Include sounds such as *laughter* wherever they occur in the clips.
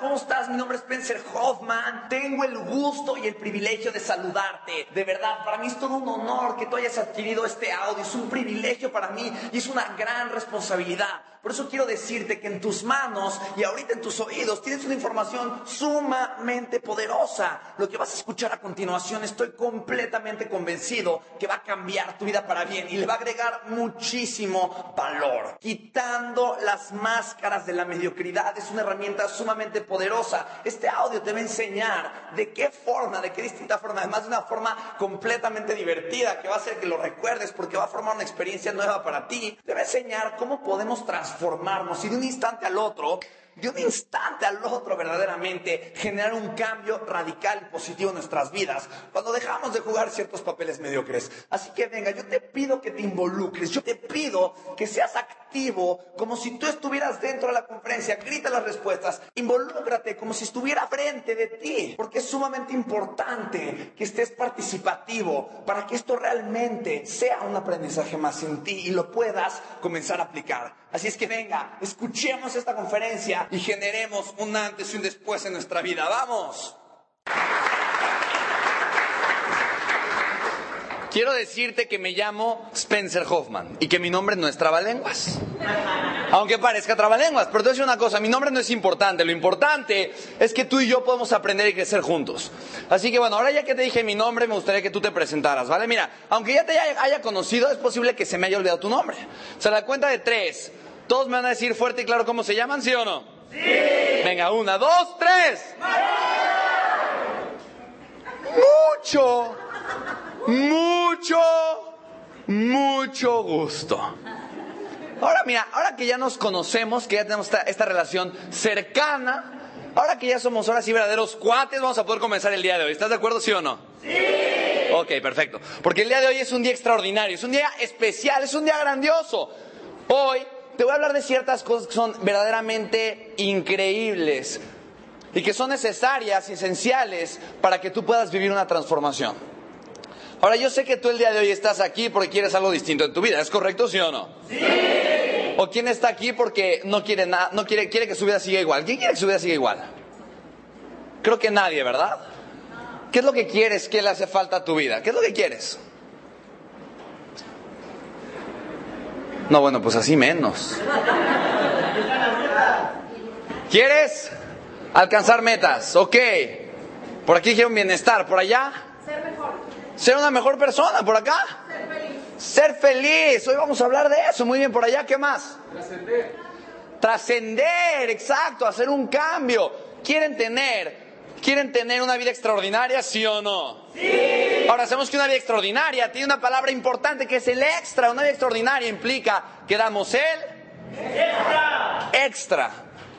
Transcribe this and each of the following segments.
¿Cómo estás? Mi nombre es Spencer Hoffman. Tengo el gusto y el privilegio de saludarte. De verdad, para mí es todo un honor que tú hayas adquirido este audio. Es un privilegio para mí y es una gran responsabilidad. Por eso quiero decirte que en tus manos y ahorita en tus oídos tienes una información sumamente poderosa. Lo que vas a escuchar a continuación estoy completamente convencido que va a cambiar tu vida para bien y le va a agregar muchísimo valor. Quitando las máscaras de la mediocridad es una herramienta sumamente poderosa. Este audio te va a enseñar de qué forma, de qué distinta forma, además de una forma completamente divertida que va a hacer que lo recuerdes porque va a formar una experiencia nueva para ti. Te va a enseñar cómo podemos transformar transformarnos y de un instante al otro de un instante al otro verdaderamente generar un cambio radical y positivo en nuestras vidas cuando dejamos de jugar ciertos papeles mediocres. Así que venga, yo te pido que te involucres, yo te pido que seas activo como si tú estuvieras dentro de la conferencia, grita las respuestas, involúcrate como si estuviera frente de ti, porque es sumamente importante que estés participativo para que esto realmente sea un aprendizaje más en ti y lo puedas comenzar a aplicar. Así es que venga, escuchemos esta conferencia y generemos un antes y un después en nuestra vida. ¡Vamos! Quiero decirte que me llamo Spencer Hoffman y que mi nombre no es Trabalenguas. Aunque parezca Trabalenguas, pero te voy a decir una cosa, mi nombre no es importante, lo importante es que tú y yo podemos aprender y crecer juntos. Así que bueno, ahora ya que te dije mi nombre, me gustaría que tú te presentaras, ¿vale? Mira, aunque ya te haya conocido, es posible que se me haya olvidado tu nombre. Se la cuenta de tres. Todos me van a decir fuerte y claro cómo se llaman, ¿sí o no? Sí. Venga, una, dos, tres. Mucho, mucho, mucho gusto. Ahora mira, ahora que ya nos conocemos, que ya tenemos esta, relación cercana, ahora que ya somos ahora sí verdaderos cuates, vamos a poder comenzar el día de hoy. ¿Estás de acuerdo, sí o no? Sí. Ok, perfecto. Porque el día de hoy es un día extraordinario, es un día especial, es un día grandioso. Hoy te voy a hablar de ciertas cosas que son verdaderamente increíbles y que son necesarias esenciales para que tú puedas vivir una transformación. Ahora, yo sé que tú el día de hoy estás aquí porque quieres algo distinto en tu vida, ¿es correcto, sí o no? Sí. ¿O quién está aquí porque no quiere nada, no quiere, quiere que su vida siga igual? ¿Quién quiere que su vida siga igual? Creo que nadie, ¿verdad? ¿Qué es lo que quieres que le hace falta a tu vida? ¿Qué es lo que quieres? No, bueno, pues así menos. ¿Quieres alcanzar metas? Ok. Por aquí quiero un bienestar. ¿Por allá? Ser una mejor persona. ¿Por acá? Ser feliz. Ser feliz. Hoy vamos a hablar de eso. Muy bien. ¿Por allá qué más? Trascender. Trascender, exacto. Hacer un cambio. Quieren tener ¿Quieren tener una vida extraordinaria, sí o no? Sí. Ahora, sabemos que una vida extraordinaria tiene una palabra importante que es el extra. Una vida extraordinaria implica que damos el extra. Extra.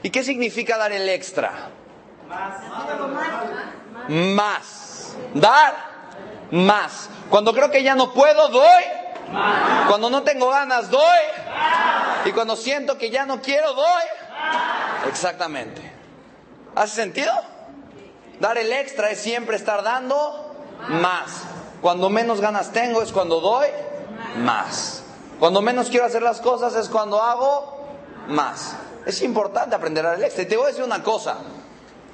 ¿Y qué significa dar el extra? Más. Más. Dar más. Cuando creo que ya no puedo, doy. Más. Cuando no tengo ganas, doy. Más. Y cuando siento que ya no quiero, doy. Exactamente. ¿Hace sentido? Dar el extra es siempre estar dando más. Cuando menos ganas tengo es cuando doy más. Cuando menos quiero hacer las cosas es cuando hago más. Es importante aprender a dar el extra. Y te voy a decir una cosa.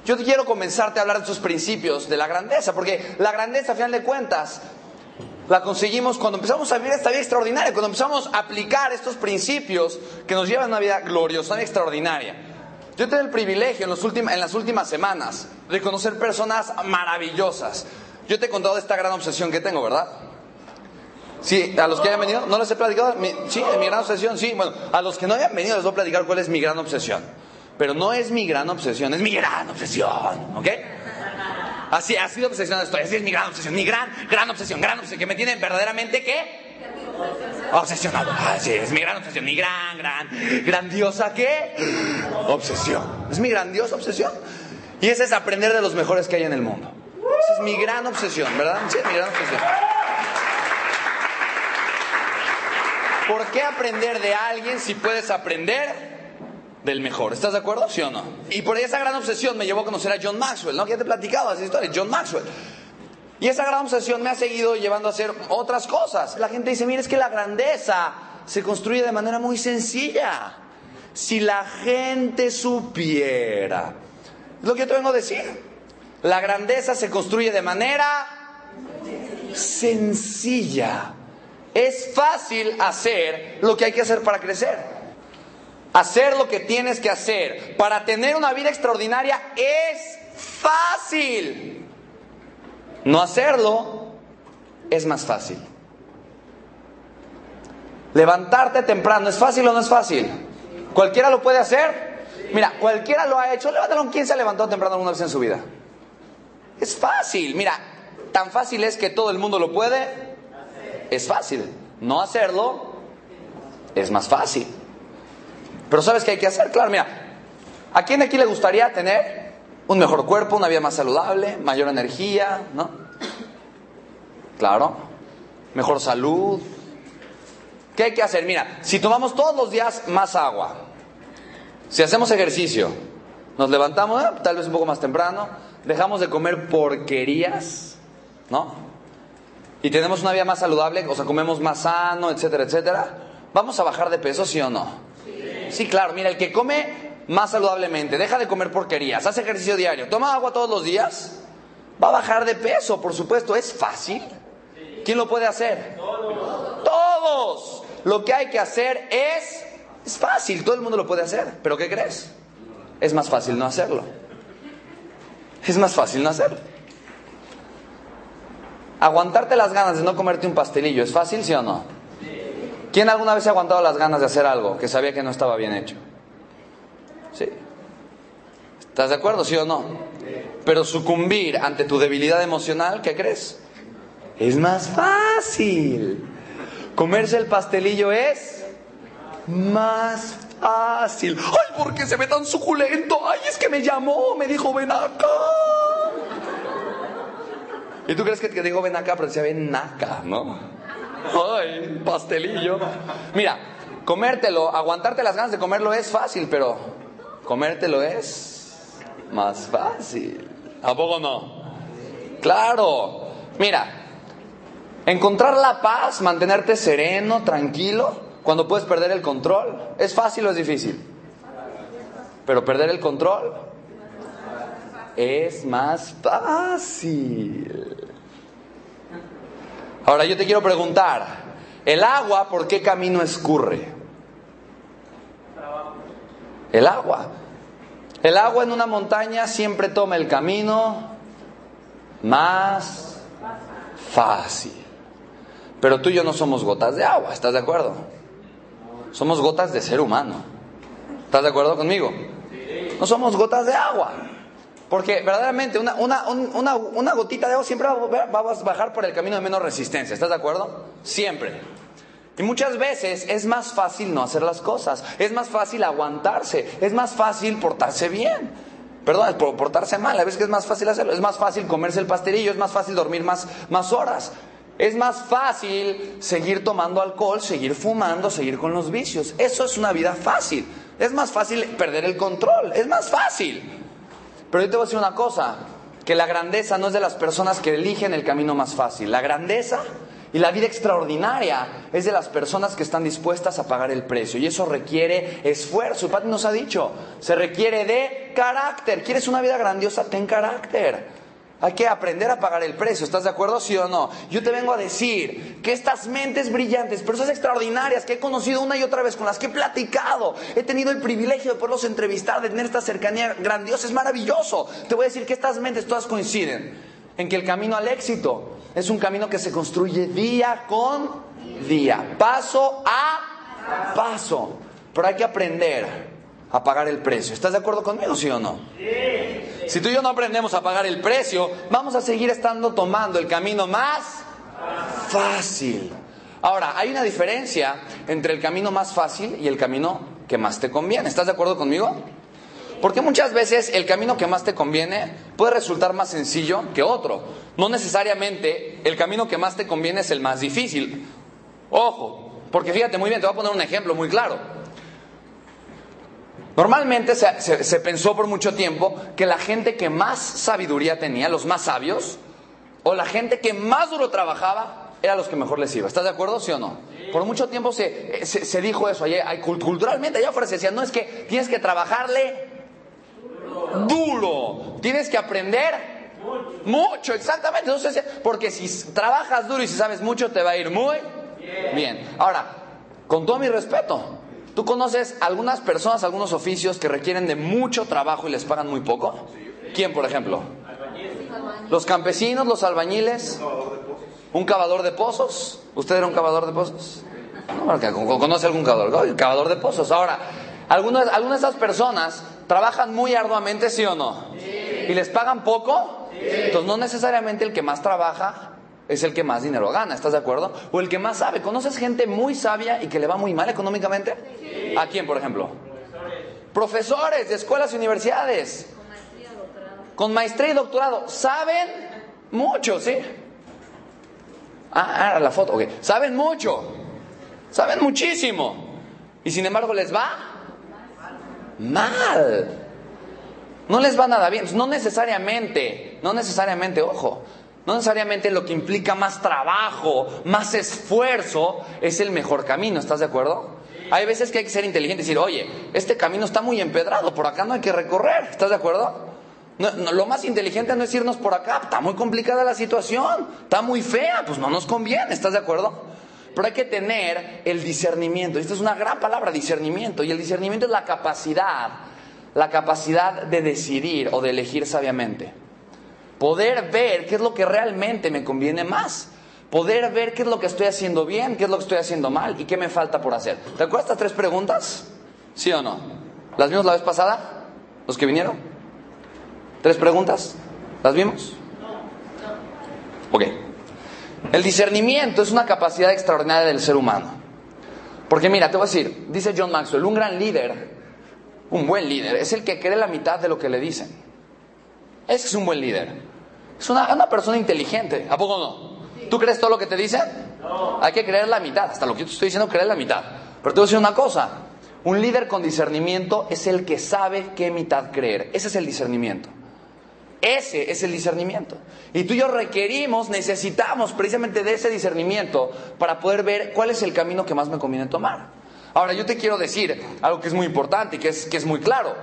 Yo quiero comenzarte a hablar de estos principios de la grandeza, porque la grandeza, a final de cuentas, la conseguimos cuando empezamos a vivir esta vida extraordinaria, cuando empezamos a aplicar estos principios que nos llevan a una vida gloriosa, una vida extraordinaria. Yo tengo el privilegio en, en las últimas semanas de conocer personas maravillosas. Yo te he contado esta gran obsesión que tengo, ¿verdad? Sí, a los que hayan venido, ¿no les he platicado? sí, mi gran obsesión, sí. Bueno, a los que no hayan venido les voy a platicar cuál es mi gran obsesión. Pero no es mi gran obsesión, es mi gran obsesión, ¿ok? Así, así de obsesionado estoy, así es mi gran obsesión, mi gran, gran obsesión, gran obsesión, que me tiene verdaderamente, ¿qué? Obsesionado. Así es mi gran obsesión, mi gran, gran, grandiosa, ¿qué? Obsesión. Es mi grandiosa obsesión. Y esa es aprender de los mejores que hay en el mundo. Esa es mi gran obsesión, ¿verdad? Sí, mi gran obsesión. ¿Por qué aprender de alguien si puedes aprender del mejor? ¿Estás de acuerdo? ¿Sí o no? Y por esa gran obsesión me llevó a conocer a John Maxwell, ¿no? Ya te he platicado esa historia, John Maxwell. Y esa gran obsesión me ha seguido llevando a hacer otras cosas. La gente dice, mira, es que la grandeza se construye de manera muy sencilla. Si la gente supiera. Es lo que yo te vengo a decir. La grandeza se construye de manera sencilla. Es fácil hacer lo que hay que hacer para crecer. Hacer lo que tienes que hacer para tener una vida extraordinaria es fácil. No hacerlo es más fácil. Levantarte temprano, ¿es fácil o no es fácil? ¿Cualquiera lo puede hacer? Mira, cualquiera lo ha hecho. Levántalo, ¿quién se ha levantado temprano alguna vez en su vida? Es fácil. Mira, tan fácil es que todo el mundo lo puede. Es fácil. No hacerlo es más fácil. Pero ¿sabes qué hay que hacer? Claro, mira, ¿a quién aquí le gustaría tener un mejor cuerpo, una vida más saludable, mayor energía, ¿no? Claro. Mejor salud. ¿Qué hay que hacer? Mira, si tomamos todos los días más agua, si hacemos ejercicio, nos levantamos, eh, tal vez un poco más temprano, dejamos de comer porquerías, ¿no? Y tenemos una vida más saludable, o sea, comemos más sano, etcétera, etcétera. ¿Vamos a bajar de peso, sí o no? Sí, claro. Mira, el que come más saludablemente, deja de comer porquerías, hace ejercicio diario, toma agua todos los días, va a bajar de peso, por supuesto. ¿Es fácil? ¿Quién lo puede hacer? Todos. Todos. Lo que hay que hacer es, es fácil, todo el mundo lo puede hacer. ¿Pero qué crees? Es más fácil no hacerlo. Es más fácil no hacerlo. Aguantarte las ganas de no comerte un pastelillo, ¿es fácil, sí o no? ¿Quién alguna vez ha aguantado las ganas de hacer algo que sabía que no estaba bien hecho? Sí. ¿Estás de acuerdo, sí o no? Pero sucumbir ante tu debilidad emocional, ¿qué crees? Es más fácil. Comerse el pastelillo es más fácil. Ay, ¿por qué se ve tan suculento? Ay, es que me llamó, me dijo, ven acá. ¿Y tú crees que te digo ven acá, pero decía ven acá, no? Ay, pastelillo. Mira, comértelo, aguantarte las ganas de comerlo es fácil, pero comértelo es más fácil. ¿A poco no? Claro. Mira, encontrar la paz, mantenerte sereno, tranquilo, cuando puedes perder el control, ¿es fácil o es difícil? Pero perder el control es más fácil. Ahora yo te quiero preguntar, ¿el agua por qué camino escurre? El agua. El agua en una montaña siempre toma el camino más fácil. Pero tú y yo no somos gotas de agua, ¿estás de acuerdo? Somos gotas de ser humano. ¿Estás de acuerdo conmigo? No somos gotas de agua. Porque verdaderamente una, una, gotita de agua siempre va a bajar por el camino de menos resistencia. ¿Estás de acuerdo? Siempre. Y muchas veces es más fácil no hacer las cosas. Es más fácil aguantarse. Es más fácil portarse bien. Perdón, portarse mal. A veces es más fácil hacerlo. Es más fácil comerse el pastelillo. Es más fácil dormir más, más horas. Es más fácil seguir tomando alcohol, seguir fumando, seguir con los vicios. Eso es una vida fácil. Es más fácil perder el control. Es más fácil. Pero yo te voy a decir una cosa, que la grandeza no es de las personas que eligen el camino más fácil. La grandeza y la vida extraordinaria es de las personas que están dispuestas a pagar el precio. Y eso requiere esfuerzo. Padre nos ha dicho, se requiere de carácter. ¿Quieres una vida grandiosa? Ten carácter. Hay que aprender a pagar el precio, ¿estás de acuerdo? Sí o no. Yo te vengo a decir que estas mentes brillantes, personas extraordinarias que he conocido una y otra vez, con las que he platicado, he tenido el privilegio de poderlos entrevistar, de tener esta cercanía grandiosa, es maravilloso. Te voy a decir que estas mentes todas coinciden en que el camino al éxito es un camino que se construye día con día, paso a paso. Pero hay que aprender a pagar el precio. ¿Estás de acuerdo conmigo, sí o no? Si tú y yo no aprendemos a pagar el precio, vamos a seguir estando tomando el camino más fácil. Ahora, hay una diferencia entre el camino más fácil y el camino que más te conviene. ¿Estás de acuerdo conmigo? Porque muchas veces el camino que más te conviene puede resultar más sencillo que otro. No necesariamente el camino que más te conviene es el más difícil. Ojo, porque fíjate muy bien, te voy a poner un ejemplo muy claro. Normalmente se, pensó por mucho tiempo que la gente que más sabiduría tenía, los más sabios, o la gente que más duro trabajaba, eran los que mejor les iba. ¿Estás de acuerdo, sí o no? Por mucho tiempo se, dijo eso. Hay, culturalmente allá afuera se decía, no es que tienes que trabajarle duro. Tienes que aprender mucho, exactamente. Entonces, porque si trabajas duro y si sabes mucho, te va a ir muy bien. Ahora, con todo mi respeto, ¿tú conoces algunas personas, algunos oficios que requieren de mucho trabajo y les pagan muy poco? ¿Quién, por ejemplo? Los campesinos, los albañiles, un cavador de pozos. ¿Usted era un cavador de pozos? No, ¿Conoce algún cavador? cavador de pozos. Ahora, algunas, algunas de esas personas trabajan muy arduamente, ¿sí o no? ¿Y les pagan poco? Entonces no necesariamente el que más trabaja es el que más dinero gana, ¿estás de acuerdo? O el que más sabe. ¿Conoces gente muy sabia y que le va muy mal económicamente? ¿A quién, por ejemplo? Profesores de escuelas y universidades. Con maestría y doctorado. Saben mucho, ¿sí? Ah, ah la foto, ok. Saben mucho. Saben muchísimo. Y sin embargo les va mal. No les va nada bien. No necesariamente, no necesariamente, ojo, no necesariamente lo que implica más trabajo, más esfuerzo, es el mejor camino. ¿Estás de acuerdo? Hay veces que hay que ser inteligente y decir, oye, este camino está muy empedrado, por acá no hay que recorrer. ¿Estás de acuerdo? lo más inteligente no es irnos por acá, está muy complicada la situación, está muy fea, pues no nos conviene, ¿estás de acuerdo? Pero hay que tener el discernimiento. Esta es una gran palabra, discernimiento. Y el discernimiento es la capacidad, la capacidad de decidir o de elegir sabiamente. Poder ver qué es lo que realmente me conviene más. Poder ver qué es lo que estoy haciendo bien, qué es lo que estoy haciendo mal y qué me falta por hacer. ¿Te acuerdas estas tres preguntas? ¿Sí o no? ¿Las vimos la vez pasada? ¿Los que vinieron? ¿Tres preguntas? ¿Las vimos? No. Ok. El discernimiento es una capacidad extraordinaria del ser humano. Porque mira, te voy a decir, dice John Maxwell, un gran líder, un buen líder, es el que cree la mitad de lo que le dicen. Ese es un buen líder. Es una, persona inteligente, ¿a poco no? ¿Tú crees todo lo que te dicen? No. Hay que creer la mitad, hasta lo que yo te estoy diciendo, creer la mitad. Pero te voy a decir una cosa, un líder con discernimiento es el que sabe qué mitad creer. Ese es el discernimiento. Ese es el discernimiento. Y tú y yo requerimos, necesitamos precisamente de ese discernimiento para poder ver cuál es el camino que más me conviene tomar. Ahora, yo te quiero decir algo que es muy importante y que es, que es muy claro.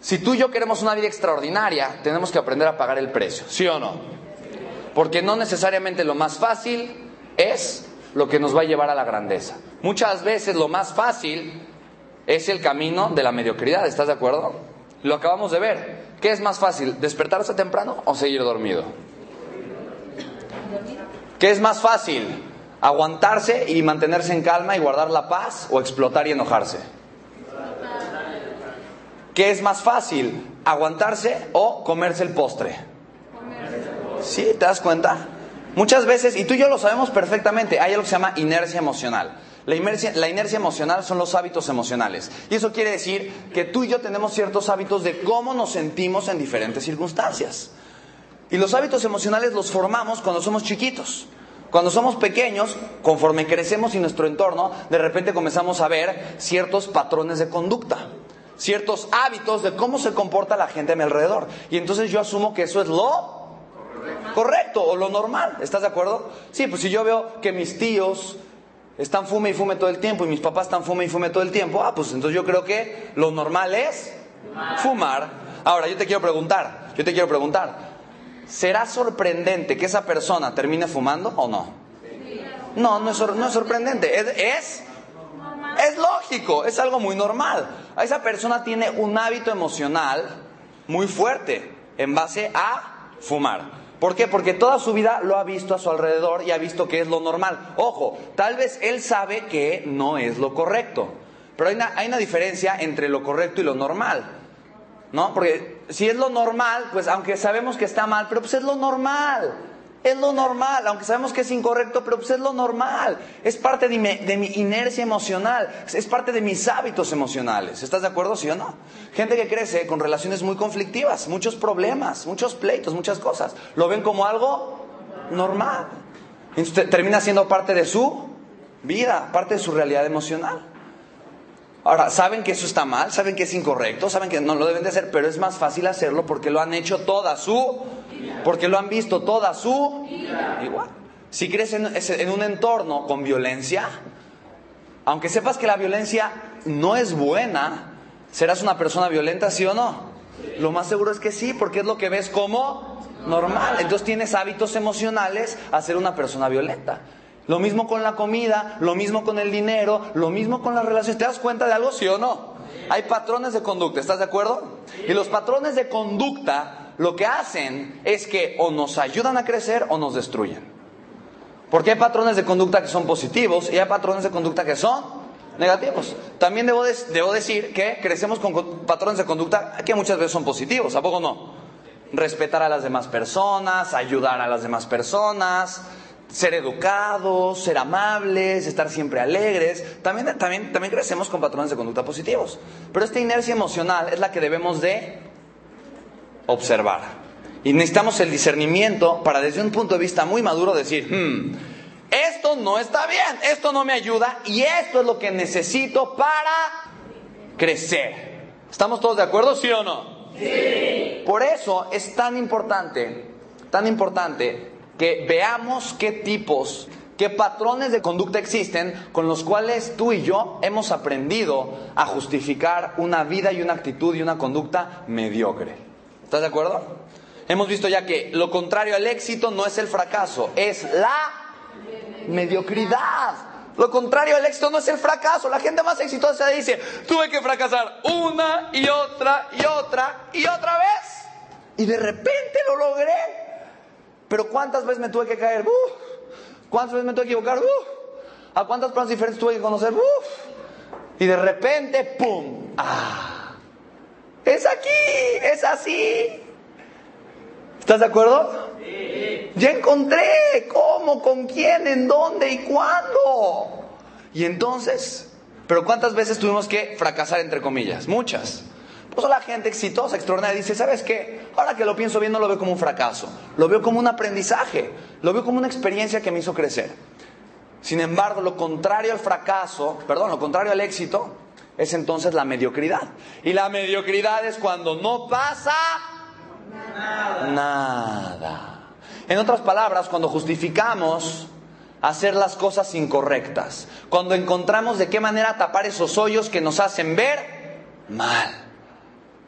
Si tú y yo queremos una vida extraordinaria, tenemos que aprender a pagar el precio, ¿sí o no? Porque no necesariamente lo más fácil es lo que nos va a llevar a la grandeza. Muchas veces lo más fácil es el camino de la mediocridad, ¿estás de acuerdo? Lo acabamos de ver. ¿Qué es más fácil, despertarse temprano o seguir dormido? ¿Qué es más fácil, aguantarse y mantenerse en calma y guardar la paz o explotar y enojarse? ¿Qué es más fácil, aguantarse o comerse el postre? ¿Sí? ¿Te das cuenta? Muchas veces, y tú y yo lo sabemos perfectamente, hay algo que se llama inercia emocional. La inercia, emocional son los hábitos emocionales. Y eso quiere decir que tú y yo tenemos ciertos hábitos de cómo nos sentimos en diferentes circunstancias. Y los hábitos emocionales los formamos cuando somos chiquitos. Cuando somos pequeños, conforme crecemos y nuestro entorno, de repente comenzamos a ver ciertos patrones de conducta, ciertos hábitos de cómo se comporta la gente a mi alrededor. Y entonces yo asumo que eso es lo correcto o lo normal. ¿Estás de acuerdo? Sí, pues si yo veo que mis tíos, están fume y fume todo el tiempo y mis papás están fume y fume todo el tiempo, ah, pues entonces yo creo que lo normal es fumar. Ahora, yo te quiero preguntar, yo te quiero preguntar, ¿será sorprendente que esa persona termine fumando o no? No, no es, no es sorprendente, es, es, es lógico, es algo muy normal. Esa persona tiene un hábito emocional muy fuerte en base a fumar. ¿Por qué? Porque toda su vida lo ha visto a su alrededor y ha visto que es lo normal. Ojo, tal vez él sabe que no es lo correcto, pero hay una, diferencia entre lo correcto y lo normal. ¿No? Porque si es lo normal, pues aunque sabemos que está mal, pero pues es lo normal. Es lo normal, aunque sabemos que es incorrecto, pero pues es lo normal. Es parte de mi, inercia emocional, es parte de mis hábitos emocionales. ¿Estás de acuerdo, sí o no? Gente que crece con relaciones muy conflictivas, muchos problemas, muchos pleitos, muchas cosas. Lo ven como algo normal. Termina siendo parte de su vida, parte de su realidad emocional. Ahora, saben que eso está mal, saben que es incorrecto, saben que no lo deben de hacer, pero es más fácil hacerlo porque lo han hecho toda su porque lo han visto toda su igual. Si crees en, un entorno con violencia, aunque sepas que la violencia no es buena, ¿serás una persona violenta, sí o no? Lo más seguro es que sí, porque es lo que ves como normal. Entonces tienes hábitos emocionales a ser una persona violenta. Lo mismo con la comida, lo mismo con el dinero, lo mismo con las relaciones. ¿Te das cuenta de algo, sí o no? Hay patrones de conducta, ¿estás de acuerdo? Y los patrones de conducta lo que hacen es que o nos ayudan a crecer o nos destruyen. Porque hay patrones de conducta que son positivos y hay patrones de conducta que son negativos. También debo, decir que crecemos con patrones de conducta que muchas veces son positivos, ¿a poco no? Respetar a las demás personas, ayudar a las demás personas, ser educados, ser amables, estar siempre alegres. También, también crecemos con patrones de conducta positivos. Pero esta inercia emocional es la que debemos de observar. Y necesitamos el discernimiento para desde un punto de vista muy maduro decir, hmm, esto no está bien, esto no me ayuda y esto es lo que necesito para crecer. ¿Estamos todos de acuerdo, sí o no? Sí. Por eso es tan importante, tan importante que veamos qué tipos, qué patrones de conducta existen con los cuales tú y yo hemos aprendido a justificar una vida y una actitud y una conducta mediocre. ¿Estás de acuerdo? Hemos visto ya que lo contrario al éxito no es el fracaso, es la mediocridad. Lo contrario al éxito no es el fracaso. La gente más exitosa dice, tuve que fracasar una y otra y otra y otra vez. Y de repente lo logré. Pero ¿cuántas veces me tuve que caer? ¿Cuántas veces me tuve que equivocar? ¿A cuántas personas diferentes tuve que conocer? Y de repente, ¡pum! ¡Ah! Es aquí, es así. ¿Estás de acuerdo? Sí. Ya encontré cómo, con quién, en dónde y cuándo. Y entonces, pero ¿cuántas veces tuvimos que fracasar entre comillas? Muchas. Pues la gente exitosa, extraordinaria, dice, ¿sabes qué? Ahora que lo pienso bien, no lo veo como un fracaso, lo veo como un aprendizaje, lo veo como una experiencia que me hizo crecer. Sin embargo, lo contrario al fracaso, perdón, lo contrario al éxito, es entonces la mediocridad. Y la mediocridad es cuando no pasa nada. En otras palabras, cuando justificamos hacer las cosas incorrectas, cuando encontramos de qué manera tapar esos hoyos que nos hacen ver mal.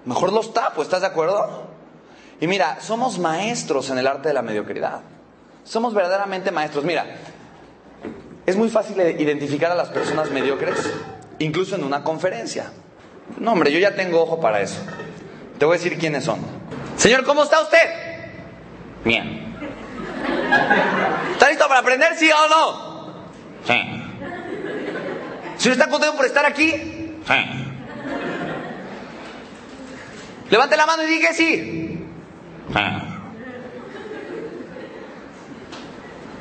Mejor los tapo, ¿estás de acuerdo? Y mira, somos maestros en el arte de la mediocridad. Somos verdaderamente maestros. Mira, es muy fácil identificar a las personas mediocres incluso en una conferencia. No, hombre, yo ya tengo ojo para eso. Te voy a decir quiénes son. Señor, ¿cómo está usted? Bien. ¿Está listo para aprender, sí o no? Sí. ¿Señor está contento por estar aquí? Sí. Levante la mano y diga sí. Sí.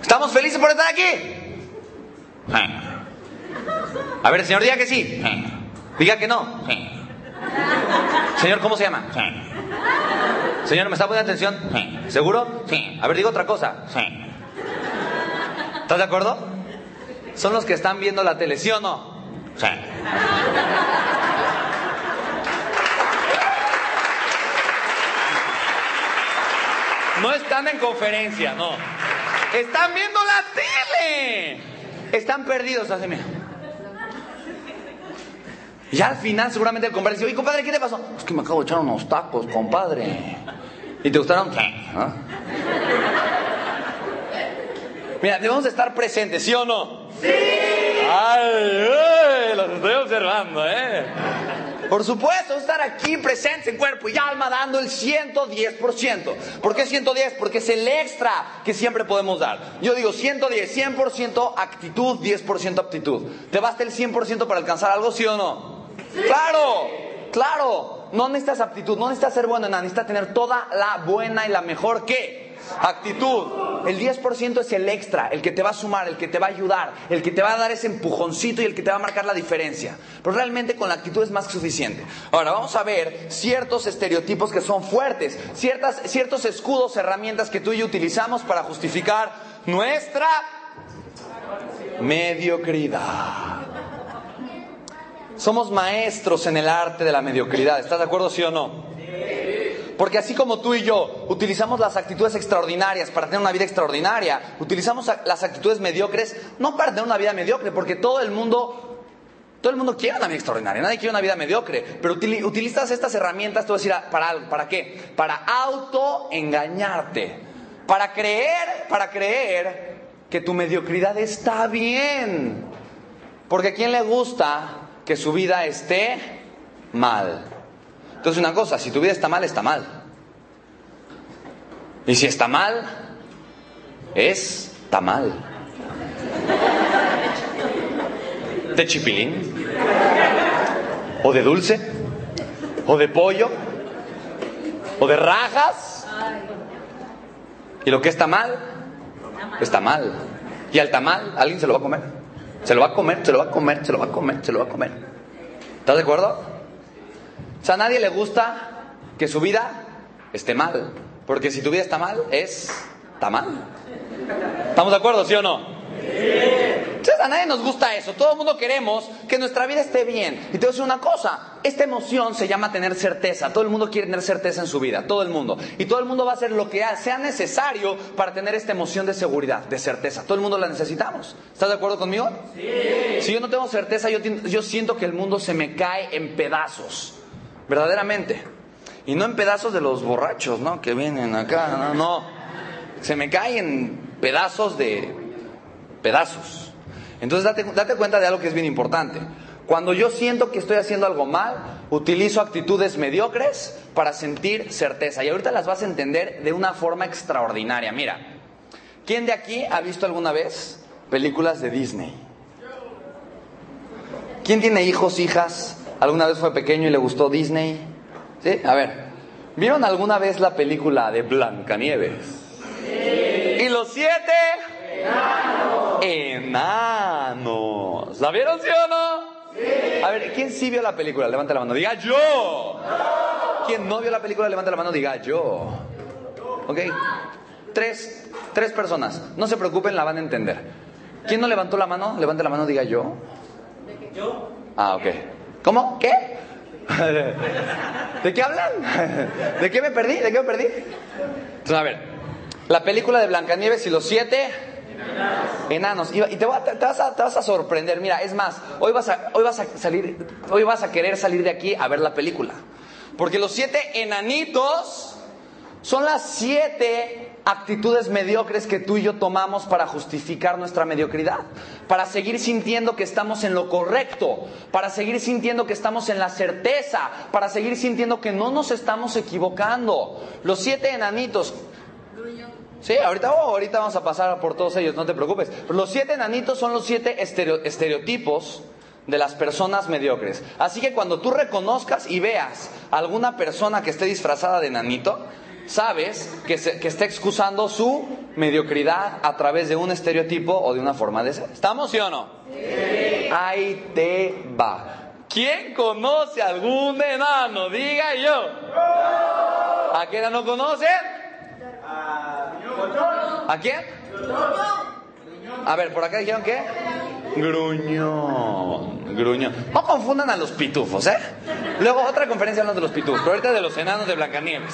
¿Estamos felices por estar aquí? Sí. A ver, señor, diga que sí. Diga que no. Señor, ¿cómo se llama? Señor, ¿me está poniendo atención? ¿Seguro? Sí. A ver, diga otra cosa. ¿Estás de acuerdo? Son los que están viendo la tele, ¿sí o no? Sí. No están en conferencia, no. Están viendo la tele. Están perdidos, así mira. Ya al final seguramente el compadre dice, oye compadre, ¿qué te pasó? Es que me acabo de echar unos tacos, compadre. ¿Y te gustaron? ¿Ah? Mira, debemos estar presentes, ¿sí o no? ¡Sí! ¡Ay, los estoy observando, eh! Por supuesto, estar aquí presentes en cuerpo y alma dando el 110%. ¿Por qué 110? Porque es el extra que siempre podemos dar. Yo digo 110, 100% actitud, 10% aptitud. ¿Te basta el 100% para alcanzar algo, sí o no? Claro, claro. No necesitas aptitud, no necesitas ser bueno en nada, necesitas tener toda la buena y la mejor qué? Actitud. El 10% es el extra, el que te va a sumar, el que te va a ayudar, el que te va a dar ese empujoncito y el que te va a marcar la diferencia. Pero realmente con la actitud es más que suficiente. Ahora vamos a ver ciertos estereotipos que son fuertes, ciertas, ciertos escudos, herramientas que tú y yo utilizamos para justificar nuestra mediocridad. Somos maestros en el arte de la mediocridad. ¿Estás de acuerdo, sí o no? Porque así como tú y yo utilizamos las actitudes extraordinarias para tener una vida extraordinaria, utilizamos las actitudes mediocres no para tener una vida mediocre, porque todo el mundo todo el mundo quiere una vida extraordinaria, nadie quiere una vida mediocre, pero utilizas estas herramientas, tú vas a decir, ¿para, ¿para qué? Para autoengañarte, para creer, para creer que tu mediocridad está bien. Porque a quién le gusta que su vida esté mal. Entonces una cosa, si tu vida está mal, está mal. Y si está mal, está mal. ¿De chipilín? ¿O de dulce? ¿O de pollo? ¿O de rajas? Y lo que está mal, está mal. Y al tamal, alguien se lo va a comer. Se lo va a comer, se lo va a comer, se lo va a comer, se lo va a comer. ¿Estás de acuerdo? O sea, a nadie le gusta que su vida esté mal. Porque si tu vida está mal, es. está mal. ¿Estamos de acuerdo, sí o no? Entonces a nadie nos gusta eso. Todo el mundo queremos que nuestra vida esté bien. Y te voy a decir una cosa. Esta emoción se llama tener certeza. Todo el mundo quiere tener certeza en su vida. Todo el mundo. Y todo el mundo va a hacer lo que sea necesario para tener esta emoción de seguridad, de certeza. Todo el mundo la necesitamos. ¿Estás de acuerdo conmigo? Sí. Si yo no tengo certeza, yo, yo siento que el mundo se me cae en pedazos verdaderamente. Y no en pedazos de los borrachos, ¿no? Que vienen acá, no, no. Se me caen pedazos de pedazos. Entonces date, date cuenta de algo que es bien importante. Cuando yo siento que estoy haciendo algo mal, utilizo actitudes mediocres para sentir certeza. Y ahorita las vas a entender de una forma extraordinaria. Mira, ¿quién de aquí ha visto alguna vez películas de Disney? ¿Quién tiene hijos, hijas ¿Alguna vez fue pequeño y le gustó Disney? ¿Sí? A ver, ¿vieron alguna vez la película de Blancanieves? Sí. ¿Y los siete? Enanos. Enanos. ¿La vieron, sí o no? Sí. A ver, ¿quién sí vio la película? Levanta la mano, diga yo. ¿Quién no vio la película? Levanta la mano, diga yo. ¿Ok? Tres, tres personas. No se preocupen, la van a entender. ¿Quién no levantó la mano? Levanta la mano, diga yo. ¿Yo? Ah, ok. ¿Cómo? ¿Qué? *laughs* ¿De qué hablan? *laughs* ¿De qué me perdí? ¿De qué me perdí? Entonces, a ver, la película de Blancanieves y los siete enanos. Y te, vas a, sorprender. Mira, es más, hoy vas, a, hoy vas a salir, hoy vas a querer salir de aquí a ver la película. Porque los siete enanitos son las siete actitudes mediocres que tú y yo tomamos para justificar nuestra mediocridad, para seguir sintiendo que estamos en lo correcto, para seguir sintiendo que estamos en la certeza, para seguir sintiendo que no nos estamos equivocando. Los siete enanitos. Sí, ahorita, oh, ahorita vamos a pasar por todos ellos, no te preocupes. Los siete enanitos son los siete estereotipos de las personas mediocres. Así que cuando tú reconozcas y veas a alguna persona que esté disfrazada de enanito, sabes que, está excusando su mediocridad a través de un estereotipo o de una forma de ser. ¿Estamos, sí o no? Sí. Ahí te va. ¿Quién conoce algún enano? Diga yo. ¿A quién enano conocen? ¿A quién? A ver, por acá dijeron qué? Gruñón, gruñón. No confundan a los pitufos, ¿eh? Luego otra conferencia hablando de los pitufos, pero ahorita de los enanos de Blancanieves.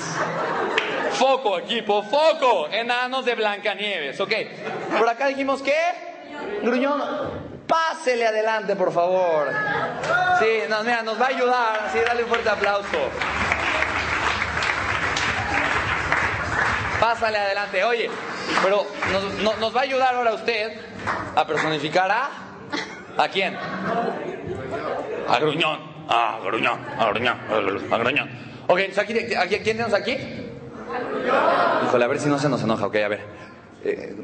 Foco, equipo, foco. Enanos de Blancanieves, ok. Por acá dijimos que. Gruñón. Pásele adelante, por favor. Sí, mira, nos va a ayudar. Sí, dale un fuerte aplauso. Pásale adelante. Oye, pero nos, nos va a ayudar ahora usted a personificar a. ¿A quién? A Gruñón. A Gruñón. A Gruñón. A Gruñón. Ok, aquí, ¿quién tenemos aquí? Híjole, a ver si no se nos enoja. Ok, a ver. Eh,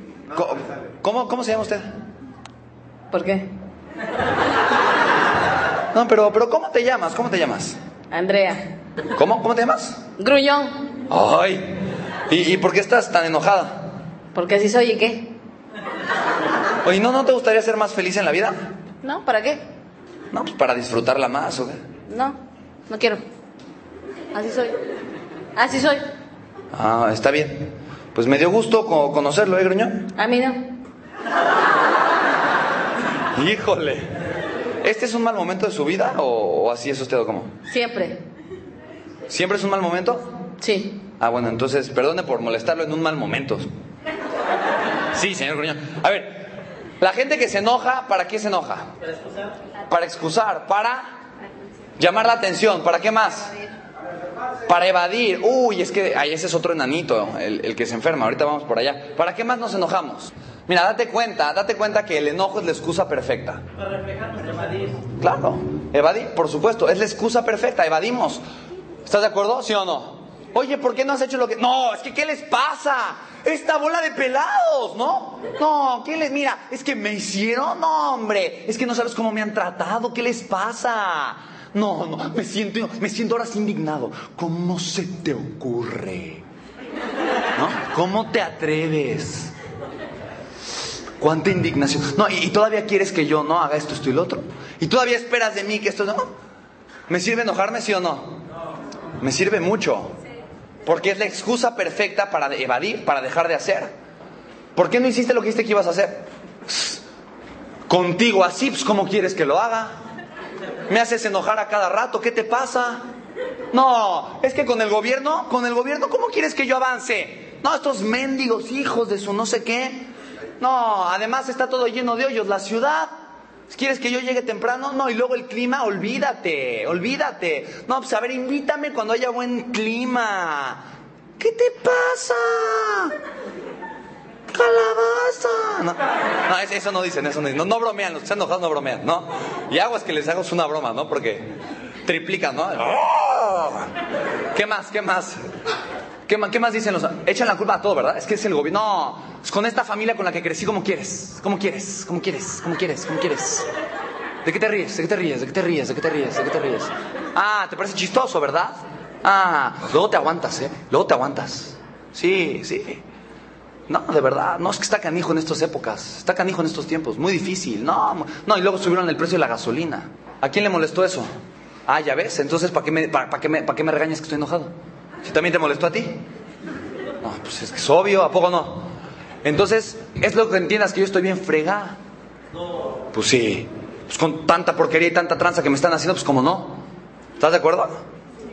¿cómo, ¿Cómo se llama usted? ¿Por qué? No, pero, pero ¿cómo te llamas? ¿Cómo te llamas? Andrea. ¿Cómo? ¿Cómo te llamas? Gruñón. Ay, ¿Y, ¿Y por qué estás tan enojada? Porque así soy y qué. Oye, ¿no, ¿no te gustaría ser más feliz en la vida? ¿No? ¿Para qué? No, pues para disfrutarla más, ¿o qué? No, no quiero. Así soy. Así soy. Ah, está bien. Pues me dio gusto co- conocerlo, ¿eh, Gruñón? A mí no. Híjole. ¿Este es un mal momento de su vida o, o así es usted o cómo? Siempre. ¿Siempre es un mal momento? Sí. Ah, bueno, entonces perdone por molestarlo en un mal momento. Sí, señor Gruñón. A ver, la gente que se enoja, ¿para qué se enoja? Para excusar. Para excusar, para llamar la atención, ¿para qué más? Para evadir. Uy, es que ay, ese es otro enanito, el, el que se enferma. Ahorita vamos por allá. ¿Para qué más nos enojamos? Mira, date cuenta, date cuenta que el enojo es la excusa perfecta. Para reflejarnos, evadir. Claro, evadir, por supuesto, es la excusa perfecta, evadimos. ¿Estás de acuerdo? ¿Sí o no? Oye, ¿por qué no has hecho lo que.? No, es que ¿qué les pasa? Esta bola de pelados, ¿no? No, ¿qué les.? Mira, es que me hicieron, no, hombre. Es que no sabes cómo me han tratado, ¿qué les pasa? No, no, me siento, me siento ahora indignado. ¿Cómo se te ocurre? ¿No? ¿Cómo te atreves? ¿Cuánta indignación? No, y, y todavía quieres que yo no haga esto, esto y lo otro. Y todavía esperas de mí que esto no. ¿Me sirve enojarme, sí o no? Me sirve mucho. Porque es la excusa perfecta para evadir, para dejar de hacer. ¿Por qué no hiciste lo que dijiste que ibas a hacer? Contigo así, pues ¿cómo quieres que lo haga? Me haces enojar a cada rato, ¿qué te pasa? No, es que con el gobierno, con el gobierno, ¿cómo quieres que yo avance? No, estos mendigos hijos de su no sé qué. No, además está todo lleno de hoyos, la ciudad. ¿Quieres que yo llegue temprano? No, y luego el clima, olvídate, olvídate. No, pues a ver, invítame cuando haya buen clima. ¿Qué te pasa? Calabaza. No, eso- no dicen, eso no dicen. No, bromean, los que están enojados no bromean, ¿no? Y aguas que les hago una broma, ¿no? Porque triplican, ¿no? ¡Oh! ¿Qué más? ¿Qué más? ¿Qué ¿Qué más dicen los.? Echan la culpa a todo, ¿verdad? Es que es el gobierno. No, es con esta familia con la que crecí, ¿cómo quieres? ¿Cómo quieres? ¿Cómo quieres? ¿Cómo quieres? ¿Cómo quieres? ¿De qué te ríes? ¿De qué te ríes? ¿De qué te ríes? ¿De qué te ríes? ¿De qué te ríes? Ah, ¿te parece chistoso, verdad? Ah, luego te aguantas, ¿eh? Luego te aguantas. Sí, sí. No, de verdad, no es que está canijo en estas épocas, está canijo en estos tiempos, muy difícil. No, no, y luego subieron el precio de la gasolina. ¿A quién le molestó eso? Ah, ya ves, entonces ¿para qué me, para, para qué me, para qué me regañas que estoy enojado? Si también te molestó a ti. No, pues es que es obvio, ¿a poco no? Entonces, es lo que entiendas que yo estoy bien fregada. Pues sí, pues con tanta porquería y tanta tranza que me están haciendo, pues como no. ¿Estás de acuerdo?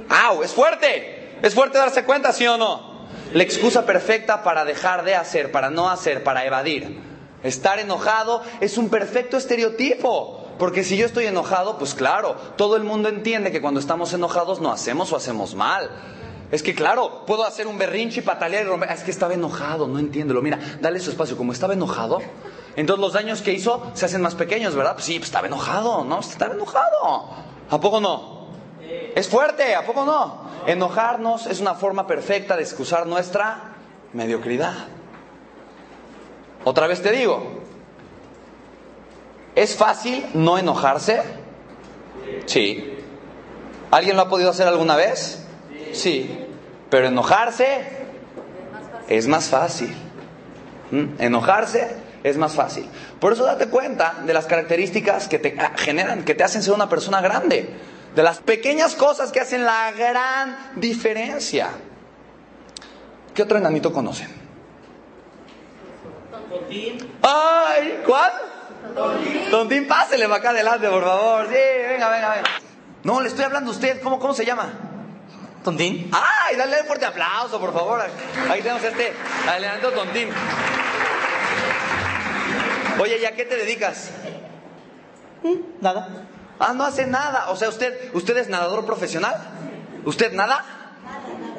¡Au! Es fuerte. Es fuerte darse cuenta, ¿sí o no? La excusa perfecta para dejar de hacer, para no hacer, para evadir. Estar enojado es un perfecto estereotipo. Porque si yo estoy enojado, pues claro, todo el mundo entiende que cuando estamos enojados no hacemos o hacemos mal. Es que claro, puedo hacer un berrinche y patalear y romper. Es que estaba enojado, no entiéndelo. Mira, dale su espacio. Como estaba enojado, entonces los daños que hizo se hacen más pequeños, ¿verdad? Pues sí, pues estaba enojado, ¿no? Estaba enojado. ¿A poco no? Es fuerte, ¿a poco no? Enojarnos es una forma perfecta de excusar nuestra mediocridad. Otra vez te digo, ¿es fácil no enojarse? Sí. ¿Alguien lo ha podido hacer alguna vez? Sí. Pero enojarse es más fácil. ¿Mm? Enojarse es más fácil. Por eso date cuenta de las características que te generan, que te hacen ser una persona grande. De las pequeñas cosas que hacen la gran diferencia. ¿Qué otro enanito conocen? ¡Ay! ¿Cuál? Tontín. Tontín, pásele acá adelante, por favor. Sí, venga, venga, venga. No, le estoy hablando a usted. ¿Cómo, cómo se llama? ¿Tontín? ¡Ay! Dale un fuerte aplauso, por favor. Ahí tenemos a este adelante Tontín. Oye, ¿y a qué te dedicas? Nada. Ah, no hace nada. O sea, usted, usted es nadador profesional. ¿Usted nada?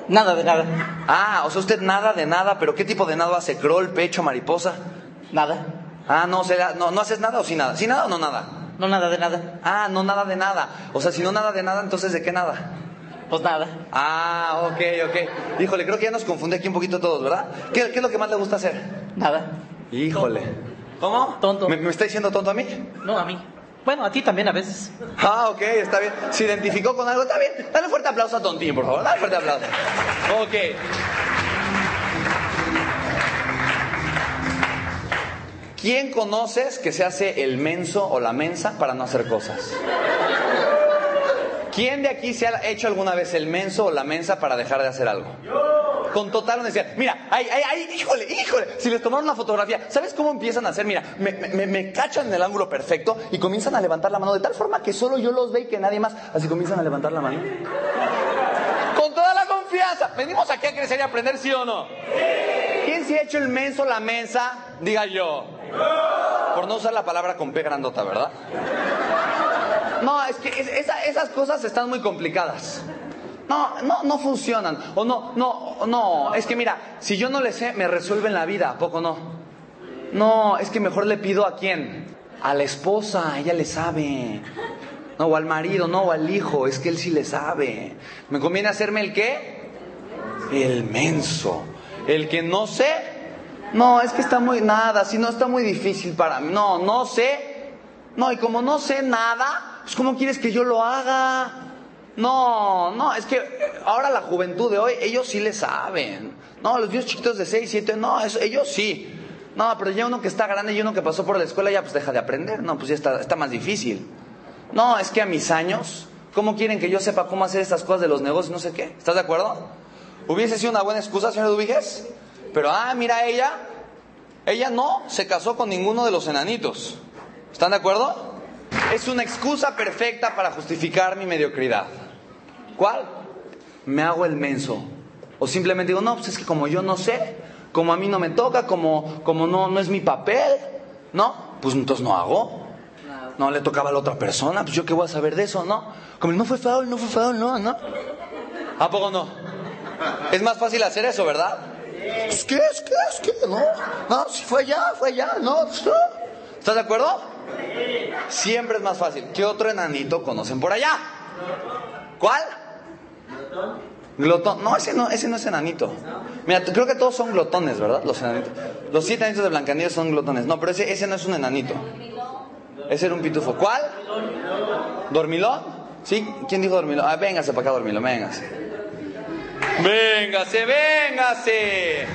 Nada de nada. Ah, o sea, usted nada de nada, pero ¿qué tipo de nado hace? ¿Crawl, pecho, mariposa? Nada. Ah, no, o sea, no, no haces nada o sin nada. ¿Sin nada o no nada? No nada de nada. Ah, no nada de nada. O sea, si no nada de nada, entonces ¿de qué nada? pues nada. Ah, ok, ok. Híjole, creo que ya nos confundí aquí un poquito todos, ¿verdad? ¿Qué, qué es lo que más le gusta hacer? Nada. Híjole. ¿Cómo? Tonto. ¿Me, ¿Me está diciendo tonto a mí? No, a mí. Bueno, a ti también a veces. Ah, ok, está bien. Se identificó con algo, está bien. Dale fuerte aplauso a Tontín, por favor. Dale fuerte aplauso. Ok. ¿Quién conoces que se hace el menso o la mensa para no hacer cosas? ¿Quién de aquí se ha hecho alguna vez el menso o la mensa para dejar de hacer algo? Con total honestidad. Mira, ay, ay, ay, híjole, híjole. Si les tomaron una fotografía, ¿sabes cómo empiezan a hacer? Mira, me, me- me cachan en el ángulo perfecto y comienzan a levantar la mano de tal forma que solo yo los ve y que nadie más. Así comienzan a levantar la mano. Con toda la confianza. Venimos aquí a crecer y aprender, ¿sí o no? ¿Quién se ha hecho el menso o la mensa? Diga yo. Por no usar la palabra con P grandota, ¿verdad? No, es que es- esa- esas cosas están muy complicadas. No, no, no funcionan. O no, no, no. Es que mira, si yo no le sé, me resuelven la vida, ¿a poco no? No, es que mejor le pido a quién? A la esposa, ella le sabe. No, o al marido, no, o al hijo, es que él sí le sabe. ¿Me conviene hacerme el qué? El menso. El que no sé. No, es que está muy nada, si no está muy difícil para mí. No, no sé. No, y como no sé nada, pues ¿cómo quieres que yo lo haga? No, no, es que ahora la juventud de hoy, ellos sí le saben. No, los niños chiquitos de 6, 7, no, eso, ellos sí. No, pero ya uno que está grande y uno que pasó por la escuela ya pues deja de aprender. No, pues ya está, está más difícil. No, es que a mis años, ¿cómo quieren que yo sepa cómo hacer estas cosas de los negocios? No sé qué. ¿Estás de acuerdo? Hubiese sido una buena excusa, señor Dubiges. Pero, ah, mira, ella, ella no se casó con ninguno de los enanitos. ¿Están de acuerdo? Es una excusa perfecta para justificar mi mediocridad. ¿Cuál? Me hago el menso. O simplemente digo, no, pues es que como yo no sé, como a mí no me toca, como, como no, no es mi papel, ¿no? Pues entonces no hago. No le tocaba a la otra persona, pues yo qué voy a saber de eso, ¿no? Como no fue foul, no fue foul, no, ¿no? ¿A poco no? Es más fácil hacer eso, ¿verdad? Es que, es que, es que, no. No, si fue ya, fue ya, no. no. ¿Estás de acuerdo? Siempre es más fácil. ¿Qué otro enanito conocen por allá? ¿Cuál? Glotón. No, ese no, ese no es enanito. Mira, creo que todos son glotones, ¿verdad? Los enanitos. Los siete enanitos de Blancanieves son glotones. No, pero ese, ese no es un enanito. Ese era un pitufo. ¿Cuál? ¿Dormilón? ¿Sí? ¿Quién dijo dormilón? Ah, véngase para acá, dormilón, véngase. Véngase, véngase.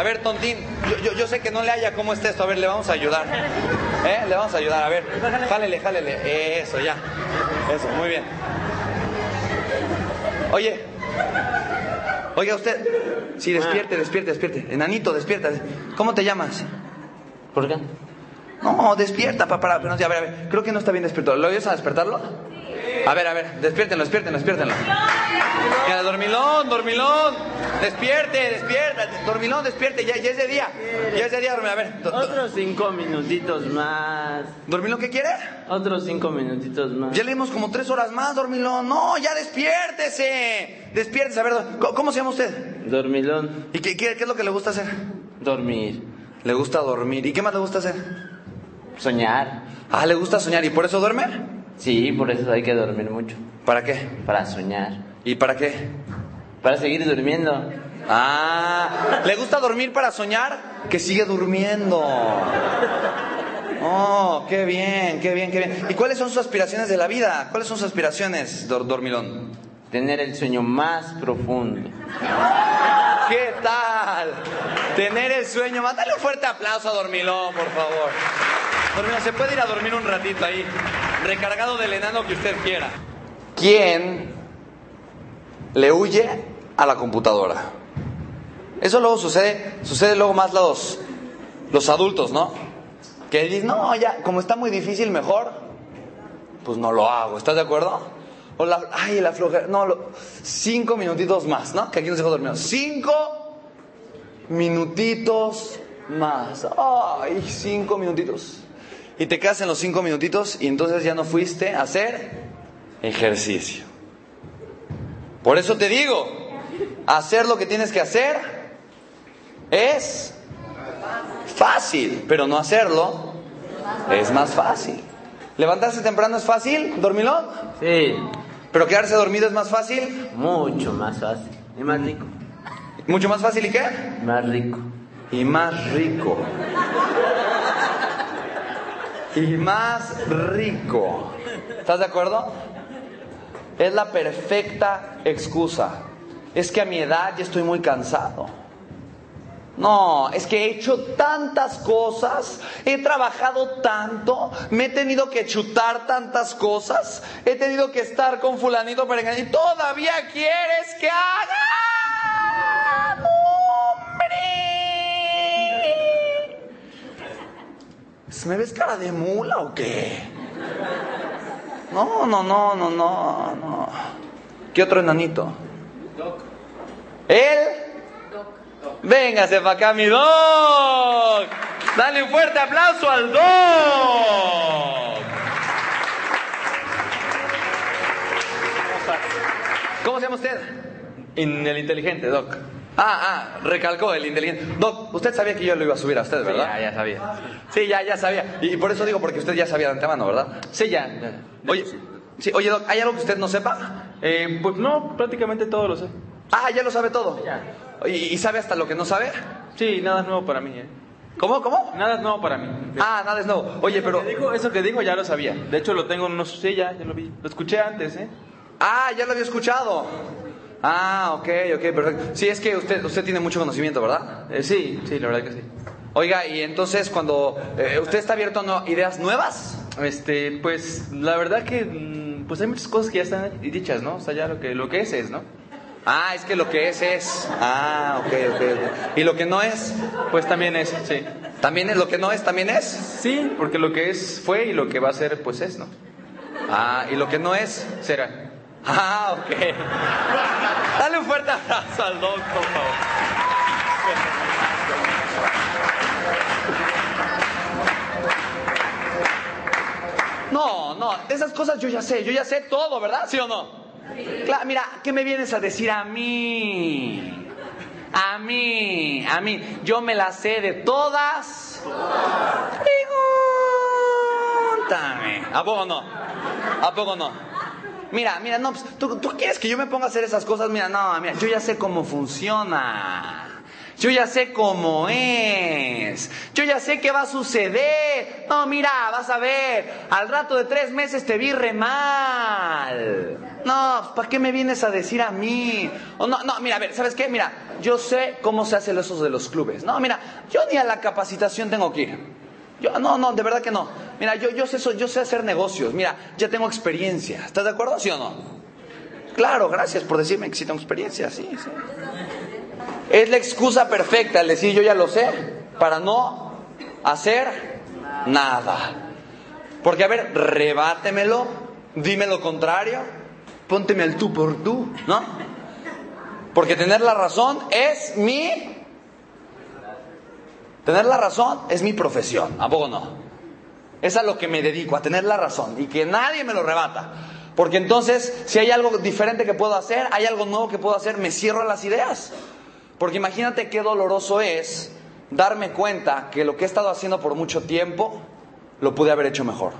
A ver, Tontín, yo, yo, yo sé que no le haya cómo está esto. A ver, le vamos a ayudar. ¿Eh? Le vamos a ayudar. A ver, jálele, jálele. Eso, ya. Eso, muy bien. Oye. Oiga usted. Sí, despierte, despierte, despierte. Enanito, despierta. ¿Cómo te llamas? ¿Por qué? No, despierta, papá. Para, pero no, a ver, a ver. Creo que no está bien despierto. ¿Lo oyes a despertarlo? A ver, a ver. Despiértenlo, despiértenlo, despiértenlo. Mira, dormilón, dormilón. Despierte, despierte. Dormilón, despierte. Ya, ya es de día. Ya es de día, dormilón. A ver. do- do- Otros cinco minutitos más. ¿Dormilón qué quiere? Otros cinco minutitos más. Ya le dimos como tres horas más, dormilón. No, ya despiértese. Despiértese. A ver, ¿cómo se llama usted? Dormilón. ¿Y qué, qué, qué es lo que le gusta hacer? Dormir. Le gusta dormir. ¿Y qué más le gusta hacer? Soñar. Ah, le gusta soñar. ¿Y por eso duerme? Sí, por eso hay que dormir mucho. ¿Para qué? Para soñar. ¿Y para qué? Para seguir durmiendo. Ah, ¿le gusta dormir para soñar? Que sigue durmiendo. Oh, qué bien, qué bien, qué bien. ¿Y cuáles son sus aspiraciones de la vida? ¿Cuáles son sus aspiraciones, dor- dormilón? Tener el sueño más profundo. ¿Qué tal? Tener el sueño. Mándale un fuerte aplauso a Dormilón, por favor. Dormilón, se puede ir a dormir un ratito ahí, recargado del enano que usted quiera. ¿Quién le huye a la computadora? Eso luego sucede, sucede luego más los, los adultos, ¿no? Que dicen, no, ya, como está muy difícil, mejor, pues no lo hago. ¿Estás de acuerdo? O la, ay, la flojera, no, cinco minutitos más, ¿no? Que aquí nos dejó dormidos. Cinco minutitos más. Ay, cinco minutitos. Y te quedas en los cinco minutitos y entonces ya no fuiste a hacer ejercicio. Por eso te digo, hacer lo que tienes que hacer es fácil, pero no hacerlo es más fácil. ¿Levantarse temprano es fácil, dormilón? Sí, ¿Pero quedarse dormido es más fácil? mucho más fácil. Y más rico. ¿Mucho más fácil y qué? Más rico. Y más rico. Y más rico. ¿Estás de acuerdo? Es la perfecta excusa. es que a mi edad ya estoy muy cansado. No, es que he hecho tantas cosas, he trabajado tanto, me he tenido que chutar tantas cosas, he tenido que estar con fulanito perenganito y todavía quieres que haga. ¿Me ves cara de mula o qué? No, no, no, no, no, no. ¿Qué otro enanito? ¿Él? Véngase para acá, mi Doc. Dale un fuerte aplauso al Doc. ¿Cómo se llama usted? En el inteligente, Doc. Ah, ah, recalcó el inteligente. Doc, usted sabía que yo lo iba a subir a usted, ¿verdad? Ya, ya sabía. Sí, ya, ya sabía. Y por eso digo, porque usted ya sabía de antemano, ¿verdad? Sí, ya. Oye, sí, oye, Doc, ¿hay algo que usted no sepa? Eh, pues no, prácticamente todo lo sé. Ah, ya lo sabe todo. Ya. ¿Y sabe hasta lo que no sabe? Sí, nada es nuevo para mí, ¿eh? ¿Cómo, cómo? Nada es nuevo para mí. Ah, nada es nuevo. Oye, pero... Dijo- eso que dijo ya lo sabía. De hecho, lo tengo en unos... Sí, ya, ya lo vi. Lo escuché antes, ¿eh? Ah, ya lo había escuchado. Ah, ok, ok, perfecto. Sí, es que usted, usted tiene mucho conocimiento, ¿verdad? Eh, Sí, sí, la verdad que sí. Oiga, y entonces cuando eh, usted está abierto a no- ideas nuevas, Este, pues, la verdad que... mm, Pues hay muchas cosas que ya están dichas, ¿no? O sea, ya lo que, lo que es es, ¿no? ah, es que lo que es es. Ah, ok, ok, ok. Y lo que no es, Pues también es, sí. también es lo que no es, también es. Sí, porque lo que es fue y lo que va a ser, pues es, ¿no? Ah, y lo que no es. Será. Ah, ok. Dale un fuerte abrazo al doc, por favor. No, no, esas cosas yo ya sé, yo ya sé todo, ¿verdad? ¿Sí o no? Claro, mira, ¿qué me vienes a decir a mí? A mí, a mí, yo me la sé de todas. Pregúntame. ¿A poco no? ¿A poco no? Mira, mira, no, pues, ¿tú, tú quieres que yo me ponga a hacer esas cosas? Mira, no, mira, yo ya sé cómo funciona. Yo ya sé cómo es. Yo ya sé qué va a suceder. No, mira, vas a ver. Al rato de tres meses te vi re mal. No, ¿para qué me vienes a decir a mí? O no, no, mira, a ver, ¿sabes qué? Mira, yo sé cómo se hacen esos de los clubes. No, mira, yo ni a la capacitación tengo que ir. Yo, no, no, de verdad que no. Mira, yo, yo, sé, eso- yo sé hacer negocios. Mira, ya tengo experiencia. ¿Estás de acuerdo, sí o no? Claro, gracias por decirme que sí tengo experiencia, sí, sí. Es la excusa perfecta el decir yo ya lo sé para no hacer nada. Porque, a ver, rebátemelo, dime lo contrario, pónteme el tú por tú, ¿no? Porque tener la razón es mi Tener la razón es mi profesión, ¿a poco no? Es a lo que me dedico, a tener la razón y que nadie me lo rebata. Porque entonces, si hay algo diferente que puedo hacer, hay algo nuevo que puedo hacer, me cierro las ideas. Porque imagínate qué doloroso es darme cuenta que lo que he estado haciendo por mucho tiempo lo pude haber hecho mejor.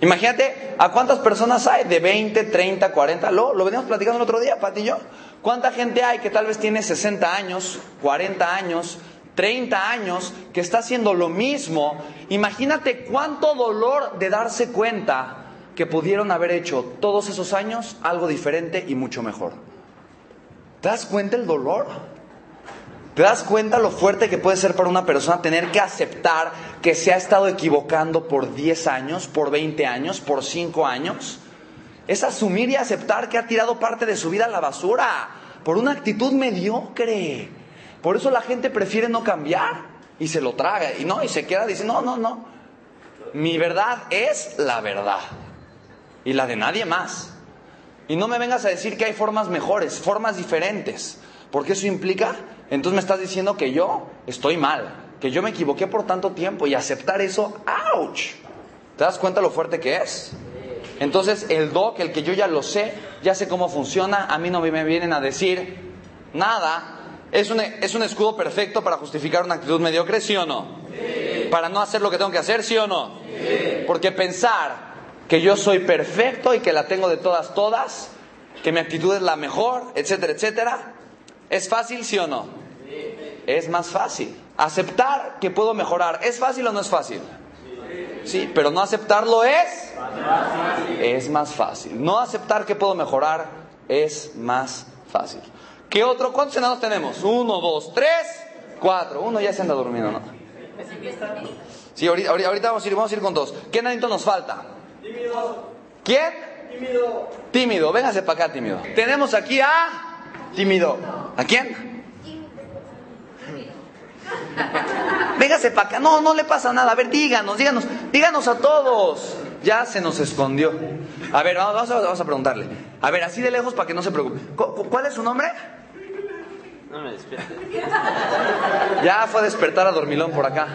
Imagínate a cuántas personas hay de 20, 30, 40, lo, lo veníamos platicando el otro día, Pati y yo. ¿Cuánta gente hay que tal vez tiene 60 años, 40 años, 30 años, que está haciendo lo mismo? Imagínate cuánto dolor de darse cuenta que pudieron haber hecho todos esos años algo diferente y mucho mejor. ¿Te das cuenta el dolor? ¿Te das cuenta lo fuerte que puede ser para una persona tener que aceptar que se ha estado equivocando por 10 años, por 20 años, por 5 años? Es asumir y aceptar que ha tirado parte de su vida a la basura por una actitud mediocre. Por eso la gente prefiere no cambiar y se lo traga y no y se queda diciendo, "No, no, no. Mi verdad es la verdad y la de nadie más." Y no me vengas a decir que hay formas mejores, formas diferentes, porque eso implica, entonces me estás diciendo que yo estoy mal, que yo me equivoqué por tanto tiempo y aceptar eso, ¡ouch! ¿Te das cuenta lo fuerte que es? Entonces el doc, el que yo ya lo sé, ya sé cómo funciona, a mí no me vienen a decir nada. ¿Es un, es un escudo perfecto para justificar una actitud mediocre, sí o no? Para no hacer lo que tengo que hacer, sí o no? Porque pensar que yo soy perfecto y que la tengo de todas, todas, que mi actitud es la mejor, etcétera, etcétera, ¿es fácil, sí o no? Es más fácil. Aceptar que puedo mejorar, ¿es fácil o no es fácil? Sí, pero no aceptarlo es es más fácil. No aceptar que puedo mejorar es más Fácil. ¿Qué otro? ¿Cuántos enanos tenemos? Uno, dos, tres, cuatro. Uno ya se anda durmiendo, ¿no? Sí, ahorita, ahorita, vamos, a ir, vamos a ir con dos. ¿Qué enanito nos falta? Tímido. ¿Quién? Tímido. Tímido. Véngase para acá, tímido. Tenemos aquí a... Tímido. ¿A quién? Véngase para acá. No, no le pasa nada. A ver, díganos, díganos, díganos a todos. Ya se nos escondió. A ver, vamos, vamos a, vamos a preguntarle. A ver, así de lejos para que no se preocupe. ¿Cu- cu- ¿Cuál es su nombre? No me despiertes. Ya fue a despertar a Dormilón por acá.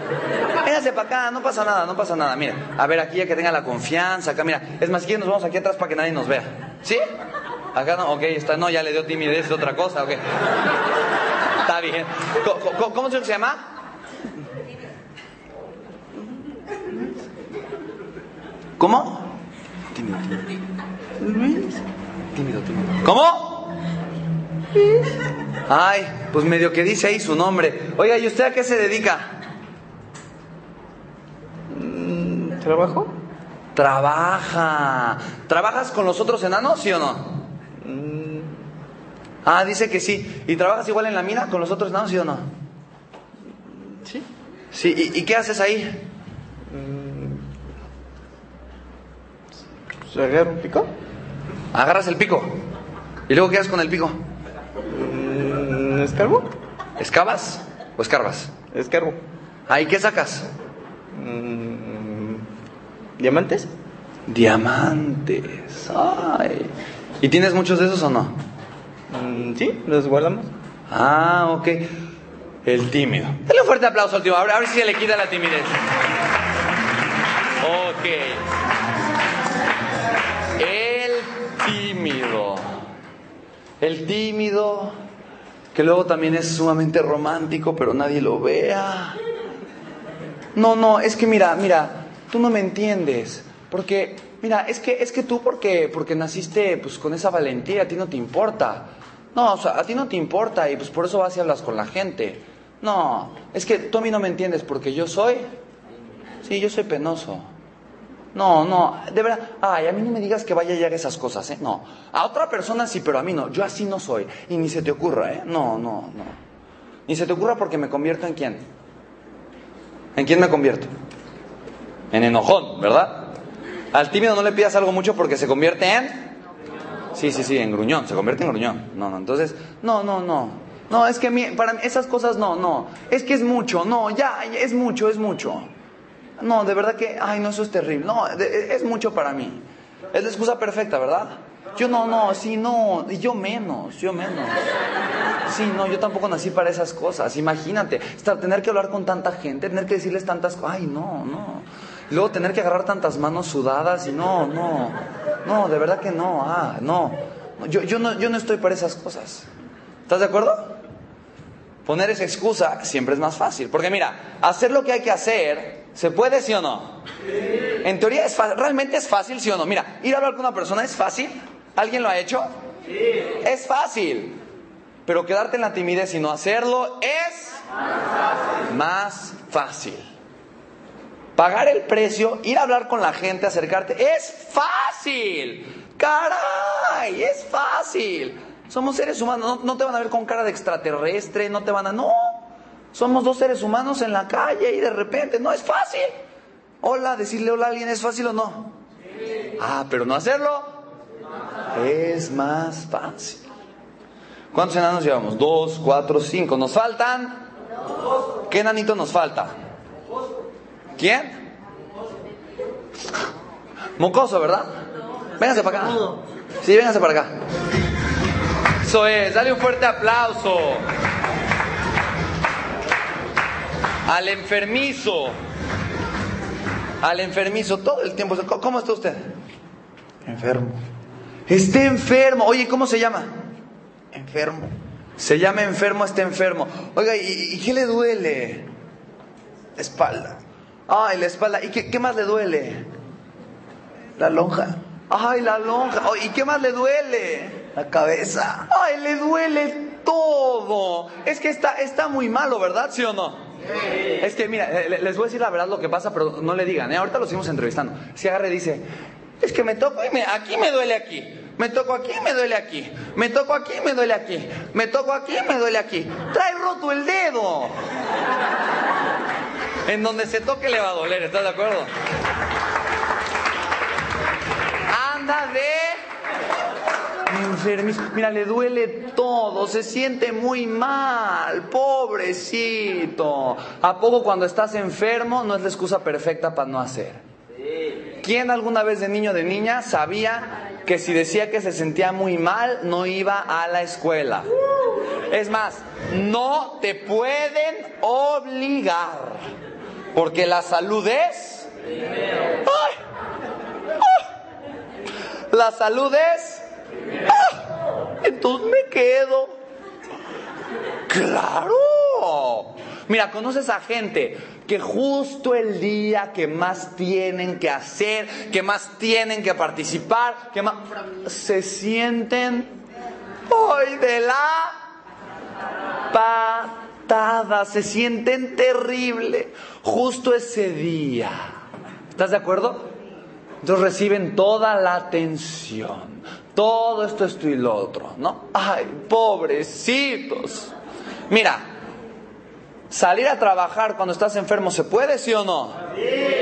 Véngase para acá, no pasa nada, no pasa nada. Mira, a ver, aquí ya que tenga la confianza, acá, mira. Es más, quieren nos vamos aquí atrás para que nadie nos vea. ¿Sí? Acá no, ok, está, no, ya le dio timidez de otra cosa, ok. Está bien. ¿Cómo, se llama? ¿Cómo? Tímido, tímido. Tímido, tímido. ¿Cómo? Ay, pues medio que dice ahí su nombre. Oiga, ¿y usted a qué se dedica? ¿Trabajo? Trabaja. ¿Trabajas con los otros enanos, sí o no? Ah, dice que sí. ¿Y trabajas igual en la mina con los otros enanos, sí o no? Sí. Sí, ¿y, y qué haces ahí? ¿Se agarra un pico? Agarras el pico. ¿Y luego qué haces con el pico? Mm, ¿Escarbo? ¿Excavas o escarbas? Escarbo. ¿Ahí qué sacas? Mm, ¿Diamantes? Diamantes. Ay. ¿Y tienes muchos de esos o no? Mm, sí, los guardamos. Ah, ok. El tímido. Dale un fuerte aplauso al tímido. A ver, a ver si se le quita la timidez. Ok. El tímido. El tímido. Que luego también es sumamente romántico, pero nadie lo vea. No, no, es que mira, mira, tú no me entiendes. Porque, mira, es que, es que tú porque, porque naciste pues con esa valentía, a ti no te importa. No, o sea, a ti no te importa y pues por eso vas y hablas con la gente. No, es que tú a mí no me entiendes porque yo soy, sí, yo soy penoso. No, no, de verdad, ay, a mí no me digas que vaya y haga esas cosas, ¿eh? No, a otra persona sí, pero a mí no, yo así no soy. Y ni se te ocurra, ¿eh? No, no, no. Ni se te ocurra porque me convierto en quién. ¿En quién me convierto? En enojón, ¿verdad? Al tímido no le pidas algo mucho porque se convierte en... Sí, sí, sí, en gruñón, se convierte en gruñón. No, no, entonces, no, no, no. No, es que a mí, para esas cosas no, no. Es que es mucho, no, ya, es mucho, es mucho. No, de verdad que, ay, no, eso es terrible. No, de- es mucho para mí. Es la excusa perfecta, ¿verdad? Yo no, no, sí, no, y yo menos, yo menos. Sí, no, yo tampoco nací para esas cosas. Imagínate, estar, tener que hablar con tanta gente, tener que decirles tantas cosas. Ay, no, no. Luego tener que agarrar tantas manos sudadas y no, no. No, de verdad que no. Ah, no. Yo, yo no, yo no estoy para esas cosas. ¿Estás de acuerdo? Poner esa excusa siempre es más fácil. Porque mira, hacer lo que hay que hacer, ¿se puede sí o no? En teoría es. ¿Realmente es fácil sí o no? Mira, ir a hablar con una persona es fácil. ¿Alguien lo ha hecho? Sí. Es fácil. Pero quedarte en la timidez y no hacerlo es más fácil. Pagar el precio, ir a hablar con la gente, acercarte, es fácil. Caray, es fácil. Somos seres humanos, no, no te van a ver con cara de extraterrestre, no te van a... No, somos dos seres humanos en la calle y de repente, no es fácil. Hola, decirle hola a alguien, ¿es fácil o no? Ah, pero no hacerlo es más fácil. ¿Cuántos enanos llevamos? Dos, cuatro, cinco. ¿Nos faltan? ¿Qué enanito nos falta? ¿Quién? Mocoso, ¿verdad? Véngase para acá. Sí, véngase para acá. Eso es, dale un fuerte aplauso. Al enfermizo. Al enfermizo, todo el tiempo. ¿Cómo está usted? Enfermo. Está enfermo. Oye, ¿cómo se llama? Enfermo. Se llama enfermo, está enfermo. Oiga, ¿y, y qué le duele? La espalda. Ay, la espalda. ¿Y qué, qué más le duele? La lonja. Ay, la lonja. Oh, ¿Y qué más le duele? La cabeza. Ay, le duele todo. Es que está, está muy malo, ¿verdad? ¿Sí o no? Es que, mira, les voy a decir la verdad lo que pasa, pero no le digan, ¿eh? Ahorita lo seguimos entrevistando. Si agarre y dice, es que me toco y aquí me duele aquí. Me toco aquí, me duele aquí. Me toco aquí, me duele aquí. Me toco aquí, me duele aquí. Trae roto el dedo. En donde se toque le va a doler, ¿estás de acuerdo? Anda de enfermizo. Mira, le duele todo, se siente muy mal, pobrecito. ¿A poco cuando estás enfermo no es la excusa perfecta para no hacer? ¿Quién alguna vez de niño o de niña sabía que si decía que se sentía muy mal no iba a la escuela? Es más, no te pueden obligar, porque la salud es... ¡Ay! ¡Ah! La salud es... Entonces me quedo. Claro. Mira, conoces a gente que justo el día que más tienen que hacer, que más tienen que participar, que más se sienten hoy de la patada, se sienten terrible justo ese día. ¿Estás de acuerdo? Entonces reciben toda la atención, todo esto, esto y lo otro, ¿no? Ay, pobrecitos. Mira, salir a trabajar cuando estás enfermo, ¿se puede, sí o no?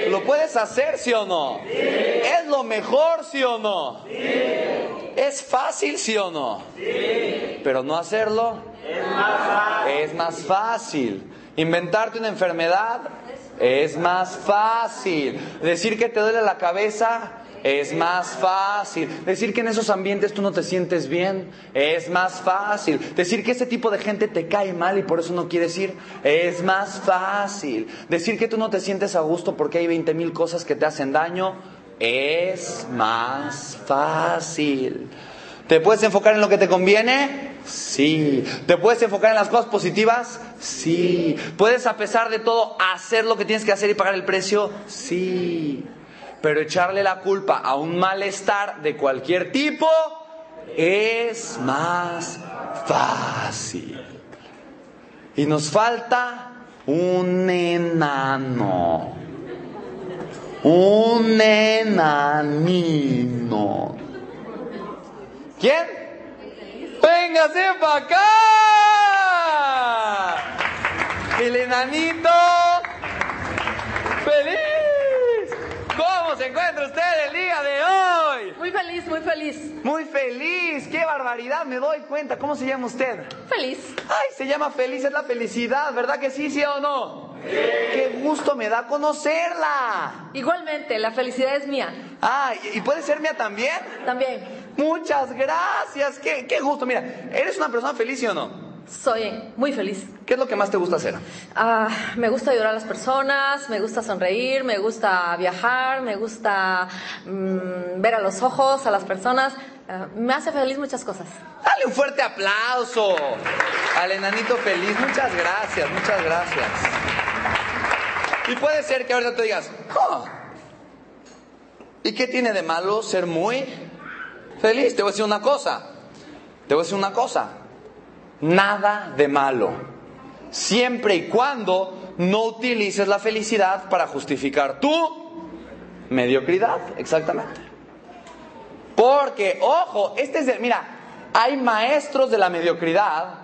¿Lo puedes hacer, sí o no? ¿Es lo mejor, sí o no? ¿Es fácil, sí o no? Pero no hacerlo es más fácil. Inventarte una enfermedad es más fácil. Decir que te duele la cabeza es más fácil. Decir que en esos ambientes tú no te sientes bien es más fácil. Decir que ese tipo de gente te cae mal y por eso no quieres ir es más fácil. Decir que tú no te sientes a gusto porque hay 20 mil cosas que te hacen daño es más fácil. ¿Te puedes enfocar en lo que te conviene? Sí. ¿Te puedes enfocar en las cosas positivas? Sí. ¿Puedes a pesar de todo hacer lo que tienes que hacer y pagar el precio? Sí. Pero echarle la culpa a un malestar de cualquier tipo es más fácil. Y nos falta un enano. Un enanino. ¿Quién? ¡Véngase para acá! El enanito. ¡Feliz! ¿Cómo se encuentra usted el día de hoy? Muy feliz, muy feliz. Muy feliz, qué barbaridad, me doy cuenta. ¿Cómo se llama usted? Feliz. Ay, se llama feliz, es la felicidad, ¿verdad que sí, sí o no? Qué gusto me da conocerla. Igualmente, la felicidad es mía. Ah, ¿y y puede ser mía también? También. Muchas gracias, qué, qué gusto. Mira, ¿eres una persona feliz, sí o no? Soy muy feliz. ¿Qué es lo que más te gusta hacer? Ah, me gusta ayudar a las personas, me gusta sonreír, me gusta viajar, me gusta mm, ver a los ojos a las personas. Ah, me hace feliz muchas cosas. Dale un fuerte aplauso al enanito feliz. Muchas gracias, muchas gracias. Y puede ser que ahorita te digas, "Oh, ¿y qué tiene de malo ser muy feliz? Te voy a decir una cosa. Te voy a decir una cosa. Nada de malo. Siempre y cuando no utilices la felicidad para justificar tu mediocridad. Exactamente. Porque, ojo, este es el, mira, hay maestros de la mediocridad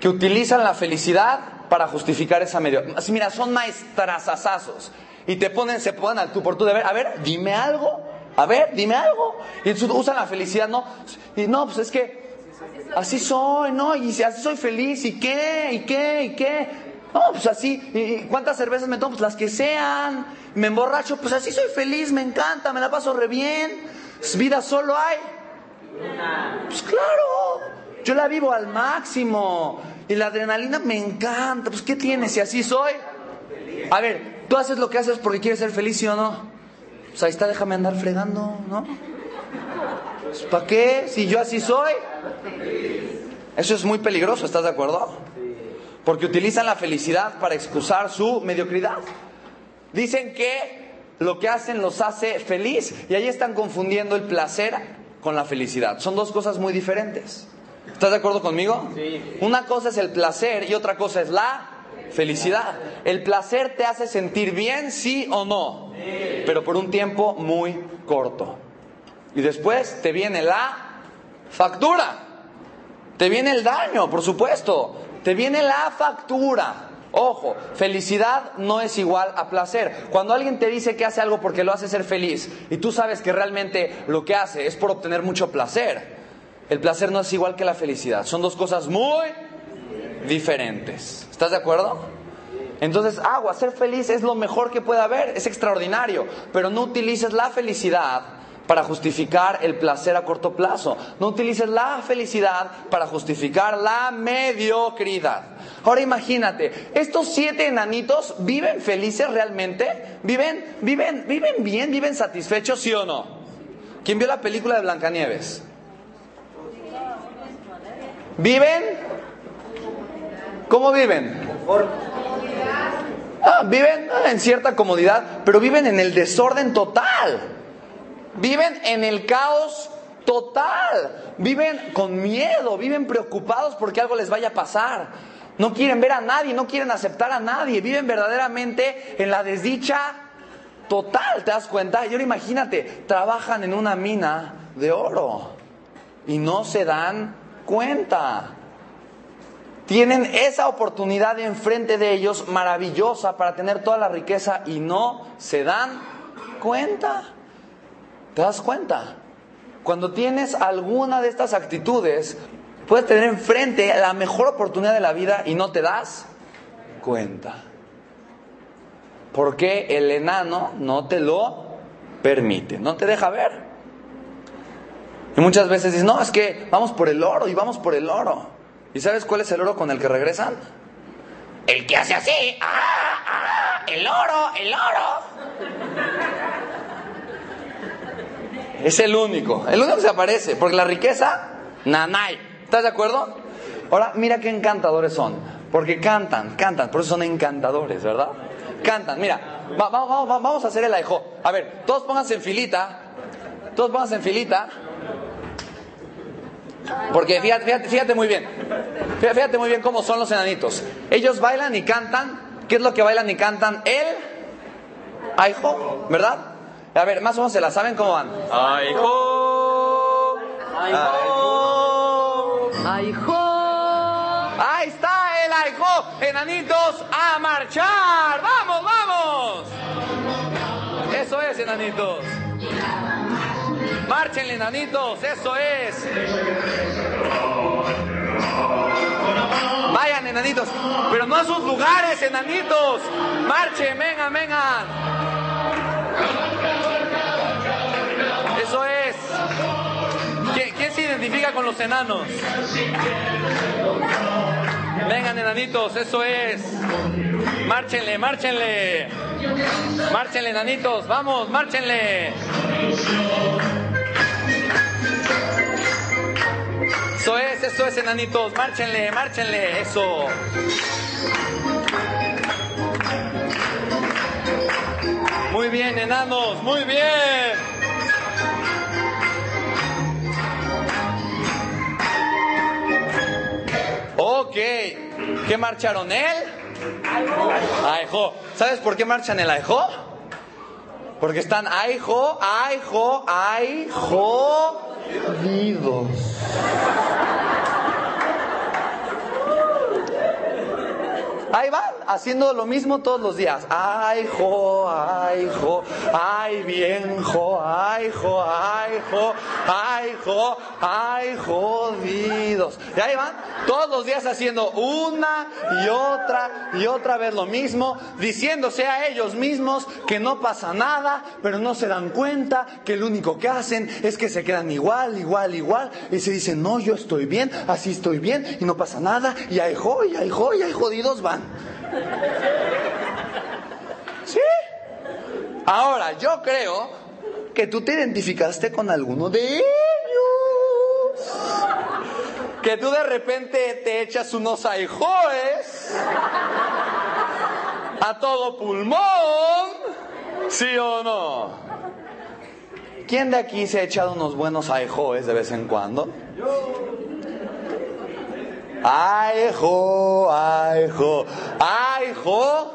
que utilizan la felicidad para justificar esa mediocridad. Mira, son maestrazazazos. Y te ponen, se ponen al tú por tú de ver, a ver, dime algo, a ver, dime algo. Y usan la felicidad, ¿no? Y no, pues es que así soy, ¿no? Y si así soy feliz, ¿y qué? ¿Y qué? ¿Y qué? No, pues así, ¿y cuántas cervezas me tomo? Pues las que sean. Me emborracho, pues así soy feliz, me encanta, me la paso re bien. Pues vida solo hay. Pues claro, yo la vivo al máximo. Y la adrenalina me encanta. Pues ¿qué tiene si así soy? A ver, tú haces lo que haces porque quieres ser feliz, ¿sí o no? Pues ahí está, déjame andar fregando, ¿no? Pues, ¿Para qué? Si yo así soy. Eso es muy peligroso, ¿estás de acuerdo? Porque utilizan la felicidad para excusar su mediocridad. Dicen que lo que hacen los hace feliz y ahí están confundiendo el placer con la felicidad. Son dos cosas muy diferentes. ¿Estás de acuerdo conmigo? Sí. Una cosa es el placer y otra cosa es la felicidad. El placer te hace sentir bien, sí o no, pero por un tiempo muy corto. Y después te viene la factura. Te viene el daño, por supuesto. Te viene la factura. Ojo, felicidad no es igual a placer. Cuando alguien te dice que hace algo porque lo hace ser feliz y tú sabes que realmente lo que hace es por obtener mucho placer, el placer no es igual que la felicidad. Son dos cosas muy diferentes. ¿Estás de acuerdo? Entonces, agua, ser feliz es lo mejor que puede haber, es extraordinario, pero no utilices la felicidad para justificar el placer a corto plazo. No utilices la felicidad para justificar la mediocridad. Ahora imagínate, estos siete enanitos viven felices realmente, viven, viven, viven bien, viven satisfechos, ¿sí o no? ¿Quién vio la película de Blancanieves? ¿Viven? ¿Cómo viven? Ah, viven en cierta comodidad, pero viven en el desorden total. Viven en el caos total. Viven con miedo, viven preocupados porque algo les vaya a pasar. No quieren ver a nadie, no quieren aceptar a nadie. Viven verdaderamente en la desdicha total, ¿te das cuenta? Y ahora imagínate, trabajan en una mina de oro y no se dan cuenta. Tienen esa oportunidad enfrente de ellos maravillosa para tener toda la riqueza y no se dan cuenta. ¿Te das cuenta? Cuando tienes alguna de estas actitudes, puedes tener enfrente la mejor oportunidad de la vida y no te das cuenta. Porque el enano no te lo permite, no te deja ver. Y muchas veces dices, no, es que vamos por el oro y vamos por el oro. ¿Y sabes cuál es el oro con el que regresan? El que hace así. ¡Ah! ¡Ah! ¡El oro! ¡El oro! Es el único. El único que se aparece. Porque la riqueza, nanay. ¿Estás de acuerdo? Ahora, mira qué encantadores son. Porque cantan, cantan. Por eso son encantadores, ¿verdad? Cantan. Mira, va- va- va- va- vamos a hacer el aejo. A ver, todos pónganse en filita. Todos pónganse en filita. Porque fíjate, fíjate, fíjate muy bien. Fíjate, muy bien cómo son los enanitos. Ellos bailan y cantan. ¿Qué es lo que bailan y cantan? El aijo, ¿verdad? A ver, más o menos se la saben cómo van. ¡Ay, jo! ¡Ay, jo! Ahí está el aijo. Enanitos a marchar. ¡Vamos, vamos! Eso es, enanitos. Márchenle, enanitos. Eso es. Vayan, enanitos. Pero no a sus lugares, enanitos. Marchen, vengan, vengan. Identifica con los enanos? Vengan, enanitos, eso es. Márchenle, márchenle. Márchenle, enanitos, vamos, márchenle. Eso es, eso es, enanitos, márchenle, márchenle, eso. Muy bien, enanos, muy bien. Ok, ¿qué marcharon él? Aijo. ¿Sabes por qué marchan el aijo? Porque están aijo, aijo, aijo. Ahí van, haciendo lo mismo todos los días. Ay, jo, ay, jo, ay, bien, jo, ay, jo, ay, jo, ay, jo, ay, jodidos. Y ahí van, todos los días haciendo una y otra y otra vez lo mismo, diciéndose a ellos mismos que no pasa nada, pero no se dan cuenta que lo único que hacen es que se quedan igual, igual, igual, y se dicen, no, yo estoy bien, así estoy bien, y no pasa nada, y ay, jo, y ay, jo, y ay, jodidos van. ¿Sí? Ahora, yo creo que tú te identificaste con alguno de ellos. Que tú de repente te echas unos aijoes a todo pulmón. ¿Sí o no? ¿Quién de aquí se ha echado unos buenos aijoes de vez en cuando? Aijo, aijo, aijo.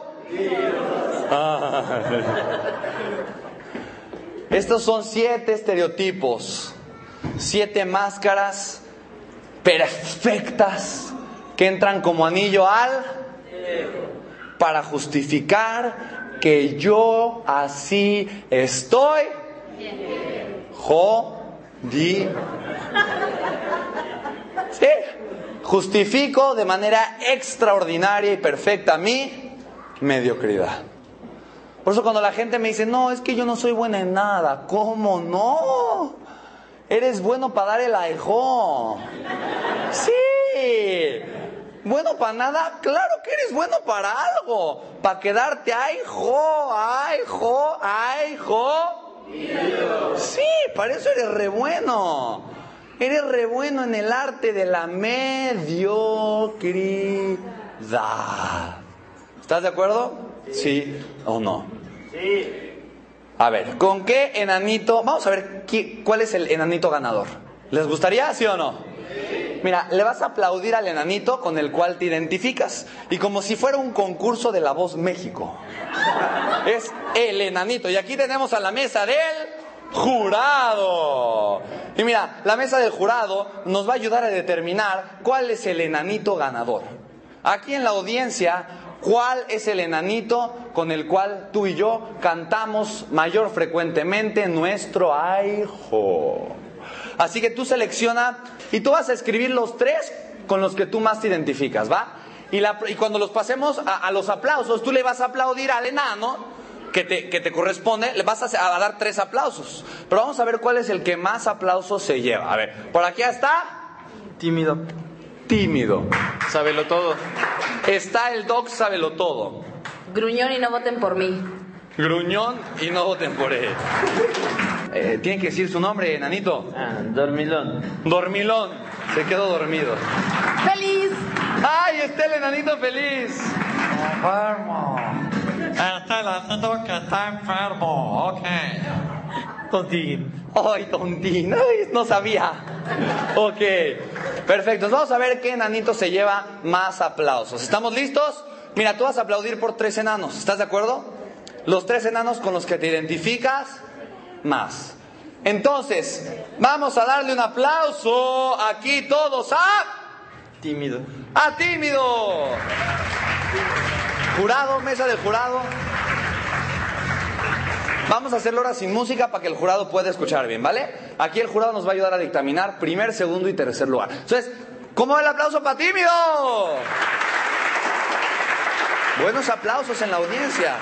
*laughs* Estos son siete estereotipos, siete máscaras perfectas que entran como anillo al para justificar que yo así estoy jodido. *laughs* Sí, justifico de manera extraordinaria y perfecta mi mediocridad. Por eso cuando la gente me dice, no, es que yo no soy buena en nada, ¿cómo no? Eres bueno para dar el aijón. Sí. Bueno para nada, claro que eres bueno para algo. Para quedarte, ay, jo, ay, jo, ay, jo. Sí, para eso eres re bueno. Eres re bueno en el arte de la mediocridad. ¿Estás de acuerdo? Sí o no. Sí. A ver, ¿con qué enanito? Vamos a ver qué- cuál es el enanito ganador. ¿Les gustaría, sí o no? Mira, le vas a aplaudir al enanito con el cual te identificas. Y como si fuera un concurso de La Voz México. Es el enanito. Y aquí tenemos a la mesa del jurado. Y mira, la mesa del jurado nos va a ayudar a determinar cuál es el enanito ganador. Aquí en la audiencia, ¿cuál es el enanito con el cual tú y yo cantamos mayor frecuentemente nuestro aijo? Así que tú selecciona y tú vas a escribir los tres con los que tú más te identificas, ¿va? Y, cuando los pasemos a los aplausos, tú le vas a aplaudir al enano que te, que te corresponde, le vas a, a dar tres aplausos. Pero vamos a ver cuál es el que más aplausos se lleva. A ver, por aquí está Tímido. tímido. Sábelo todo. Está el doc, sábelo todo. Gruñón y no voten por mí. Gruñón y no voten por él. Eh, Tiene que decir su nombre, enanito. Ah, dormilón. Dormilón. Se quedó dormido. ¡Feliz! ¡Ay, está el enanito feliz! Enfermo. Está el enanito que está enfermo. Ok. Tontín. ¡Ay, tontín! ¡Ay, no sabía! Ok, perfecto. Vamos a ver qué enanito se lleva más aplausos. ¿Estamos listos? Mira, tú vas a aplaudir por tres enanos. ¿Estás de acuerdo? Los tres enanos con los que te identificas más. Entonces, vamos a darle un aplauso aquí todos a... Tímido. ¡A tímido! Jurado, mesa del jurado. Vamos a hacerlo ahora sin música para que el jurado pueda escuchar bien, ¿vale? Aquí el jurado nos va a ayudar a dictaminar primer, segundo y tercer lugar. Entonces, ¿cómo va el aplauso para tímido? Buenos aplausos en la audiencia.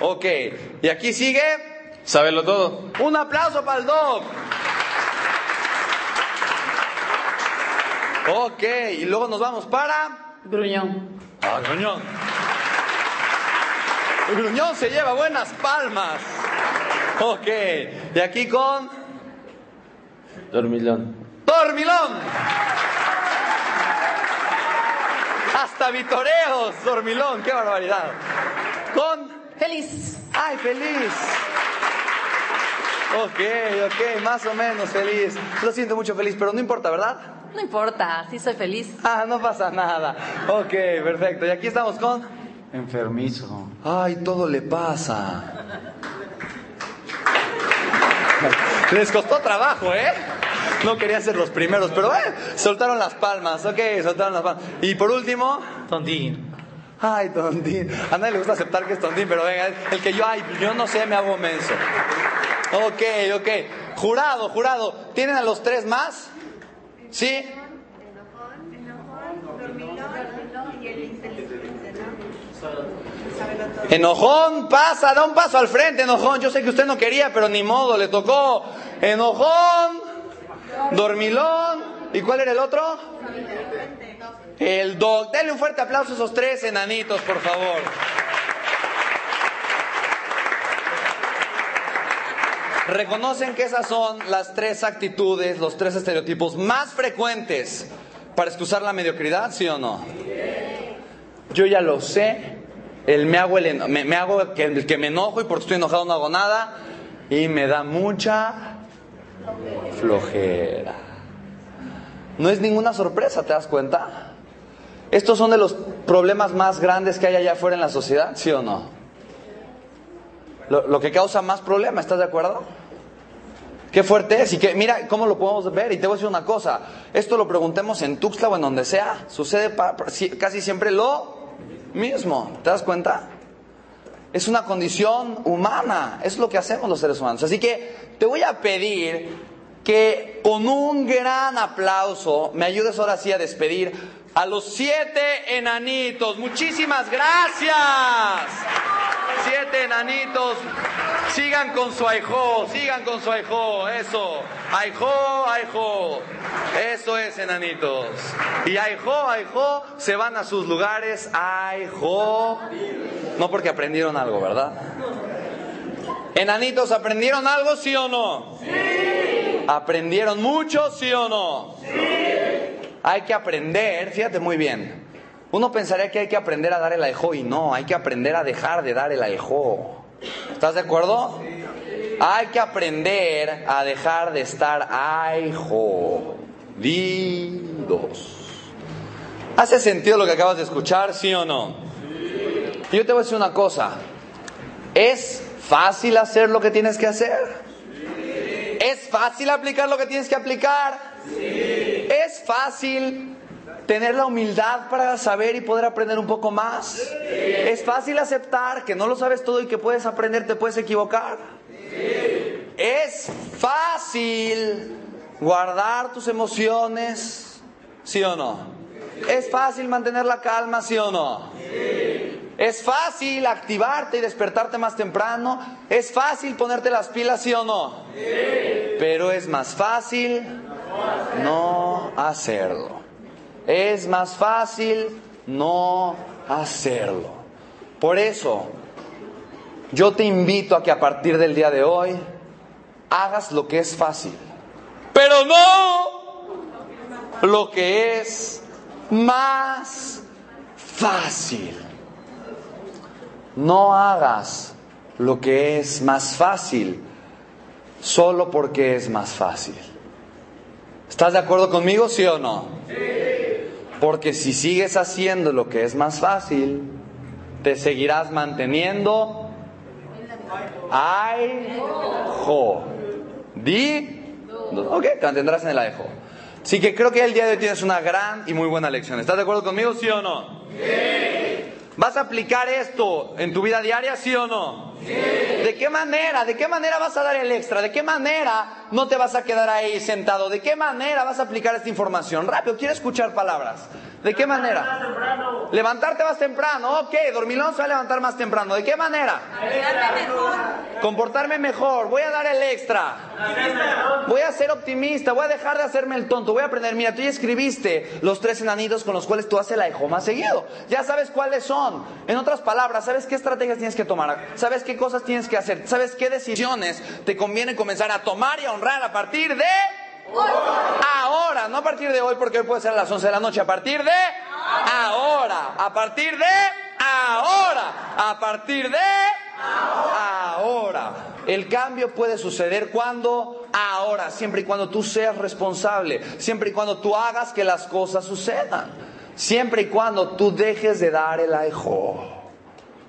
Ok, y aquí sigue Sábelo todo. un aplauso para el Doc. Ok, y luego nos vamos para... Gruñón. Ah, Gruñón. El Gruñón se lleva buenas palmas. Ok, y aquí con Dormilón. Dormilón. Hasta vitoreos, Dormilón, qué barbaridad. Con ¡Feliz! ¡Ay, feliz! Ok, ok, más o menos feliz. Lo siento mucho feliz, pero no importa, ¿verdad? No importa, sí soy feliz. Ah, no pasa nada. Ok, perfecto. Y aquí estamos con... Enfermizo. Ay, todo le pasa. Les costó trabajo, ¿eh? No querían ser los primeros, pero eh, soltaron las palmas, ok, soltaron las palmas. Y por último, Tontín. ay, tontín. A nadie le gusta aceptar que es tontín, pero venga, el que yo, ay, yo no sé, me hago menso. Ok, ok. Jurado, jurado. ¿Tienen a los tres más? ¿Sí? Enojón, pasa, da un paso al frente, enojón. Yo sé que usted no quería, pero ni modo, le tocó. Enojón, dormilón. ¿Y cuál era el otro? El doc. Denle un fuerte aplauso a esos tres enanitos, por favor. Reconocen que esas son las tres actitudes, los tres estereotipos más frecuentes para excusar la mediocridad, ¿sí o no? Yo ya lo sé. El me hago el me, me hago que, el que me enojo y porque estoy enojado no hago nada y me da mucha flojera. No es ninguna sorpresa, ¿te das cuenta? Estos son de los problemas más grandes que hay allá afuera en la sociedad, ¿sí o no? Lo, que causa más problema, ¿estás de acuerdo? Qué fuerte es y que mira cómo lo podemos ver y te voy a decir una cosa, esto lo preguntemos en Tuxtla o en donde sea, sucede casi siempre lo mismo, ¿te das cuenta? Es una condición humana, es lo que hacemos los seres humanos. Así que te voy a pedir que con un gran aplauso me ayudes ahora sí a despedir a los siete enanitos. Muchísimas gracias. Siete enanitos. Sigan con su aijó, sigan con su aijó, eso. Aijó, aijó. Eso es, enanitos. Y aijó, aijó, se van a sus lugares, aijó. No porque aprendieron algo, ¿verdad? Enanitos, ¿aprendieron algo, sí o no? Sí. ¿Aprendieron mucho, sí o no? Sí. Hay que aprender, fíjate muy bien. Uno pensaría que hay que aprender a dar el aijó y no, hay que aprender a dejar de dar el aijó. ¿Estás de acuerdo? Hay que aprender a dejar de estar aijodidos. ¿Hace sentido lo que acabas de escuchar, sí o no? Yo te voy a decir una cosa. ¿Es fácil hacer lo que tienes que hacer? ¿Es fácil aplicar lo que tienes que aplicar? ¿Es fácil tener la humildad para saber y poder aprender un poco más? ¿Es fácil aceptar que no lo sabes todo y que puedes aprender, te puedes equivocar? ¿Es fácil guardar tus emociones? ¿Sí o no? ¿Es fácil mantener la calma? ¿Sí o no? ¿Es fácil activarte y despertarte más temprano? ¿Es fácil ponerte las pilas, sí o no? Pero es más fácil no hacerlo. Es más fácil no hacerlo. Por eso, yo te invito a que a partir del día de hoy hagas lo que es fácil. Pero no lo que es más fácil. No hagas lo que es más fácil solo porque es más fácil. ¿Estás de acuerdo conmigo, sí o no? Porque si sigues haciendo lo que es más fácil, te seguirás manteniendo aijo. Di. Ok, te mantendrás en el aijo. Así que creo que el día de hoy tienes una gran y muy buena lección. ¿Estás de acuerdo conmigo, sí o no? ¿Vas a aplicar esto en tu vida diaria, sí o no? ¿De qué manera? ¿De qué manera vas a dar el extra? ¿De qué manera no te vas a quedar ahí sentado? ¿De qué manera vas a aplicar esta información? Rápido, quiero escuchar palabras. ¿De qué manera? Levantarte más temprano. Ok, dormilón se va a levantar más temprano. ¿De qué manera? Comportarme mejor. Voy a dar el extra. Voy a ser optimista. Voy a dejar de hacerme el tonto. Voy a aprender. Mira, tú ya escribiste los tres enanitos con los cuales tú haces la más seguido. Ya sabes cuáles son. En otras palabras, sabes qué estrategias tienes que tomar. Sabes qué cosas tienes que hacer. Sabes qué decisiones te conviene comenzar a tomar y a honrar a partir de... Ahora, no a partir de hoy porque hoy puede ser a las 11 de la noche, a partir de ahora, a partir de ahora, a partir de ahora. El cambio puede suceder cuando ahora, siempre y cuando tú seas responsable, siempre y cuando tú hagas que las cosas sucedan, siempre y cuando tú dejes de dar el aejo.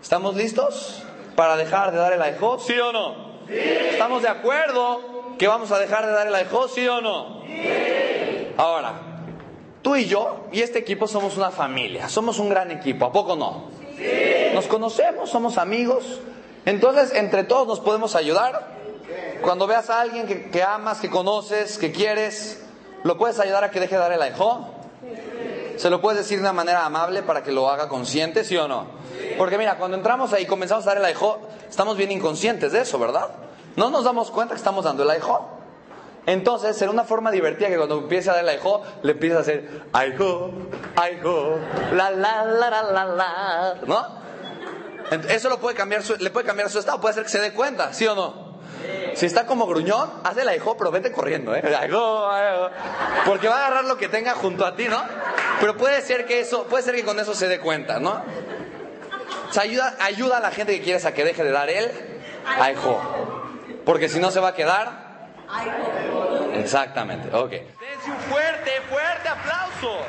¿Estamos listos para dejar de dar el aejo? ¿Sí o no? ¿Estamos de acuerdo? Que vamos a dejar de dar el aejo, sí o no? Ahora, tú y yo y este equipo somos una familia, somos un gran equipo, ¿a poco no? Nos conocemos, somos amigos, entonces entre todos nos podemos ayudar. Cuando veas a alguien que, que amas, que conoces, que quieres, ¿lo puedes ayudar a que deje de dar el aejo? ¿Se lo puedes decir de una manera amable para que lo haga consciente, sí o no? Porque mira, cuando entramos ahí y comenzamos a dar el aejo, estamos bien inconscientes de eso, ¿verdad? No nos damos cuenta que estamos dando el aijo. Entonces, será una forma divertida que cuando empiece a dar el aijo, le empieces a hacer aijo, aijo, la la la la la la, ¿no? Eso lo puede cambiar le puede cambiar su estado, puede hacer que se dé cuenta, ¿sí o no? Si está como gruñón, haz el aijo, pero vete corriendo, ¿eh? Aijo, aijo. Porque va a agarrar lo que tenga junto a ti, ¿no? Pero puede ser que eso, puede ser que con eso se dé cuenta, ¿no? O sea, ayuda, ayuda a la gente que quieres a que deje de dar el aijo. Porque si no se va a quedar. Exactamente, ok. Dense un fuerte, fuerte aplauso.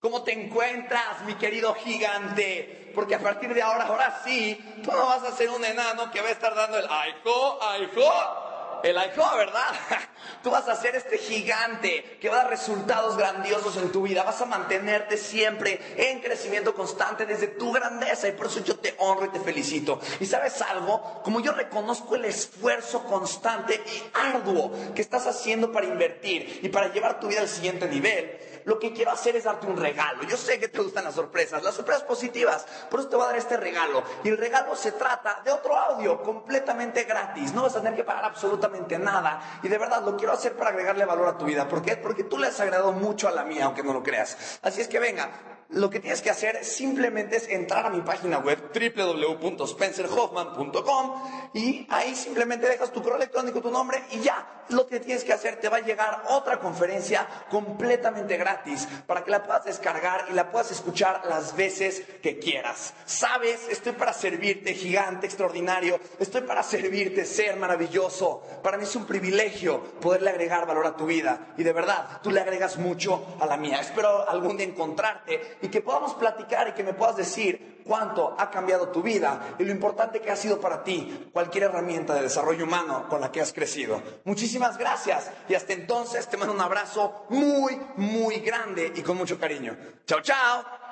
¿Cómo te encuentras, mi querido gigante? Porque a partir de ahora, ahora sí, tú no vas a ser un enano que va a estar dando el aijo, aijo. El aijo, ¿verdad? *laughs* Tú vas a ser este gigante que va a dar resultados grandiosos en tu vida. Vas a mantenerte siempre en crecimiento constante desde tu grandeza. Y por eso yo te honro y te felicito. Y sabes algo, como yo reconozco el esfuerzo constante y arduo que estás haciendo para invertir y para llevar tu vida al siguiente nivel, lo que quiero hacer es darte un regalo. Yo sé que te gustan las sorpresas, las sorpresas positivas. Por eso te voy a dar este regalo. Y el regalo se trata de otro audio completamente gratis. No vas a tener que pagar absolutamente nada. Y de verdad lo quiero hacer para agregarle valor a tu vida. ¿Por qué? Porque tú le has agradado mucho a la mía, aunque no lo creas. Así es que venga, lo que tienes que hacer simplemente es entrar a mi página web www.spencerhoffman.com y ahí simplemente dejas tu correo electrónico, tu nombre y ya lo que tienes que hacer te va a llegar otra conferencia completamente gratis para que la puedas descargar y la puedas escuchar las veces que quieras. Sabes, estoy para servirte, gigante, extraordinario, estoy para servirte, ser maravilloso. Para mí es un privilegio poderle agregar valor a tu vida y de verdad tú le agregas mucho a la mía. Espero algún día encontrarte y que podamos platicar y que me puedas decir cuánto ha cambiado tu vida y lo importante que ha sido para ti cualquier herramienta de desarrollo humano con la que has crecido. Muchísimas gracias y hasta entonces te mando un abrazo muy, muy grande y con mucho cariño. Chao, chao.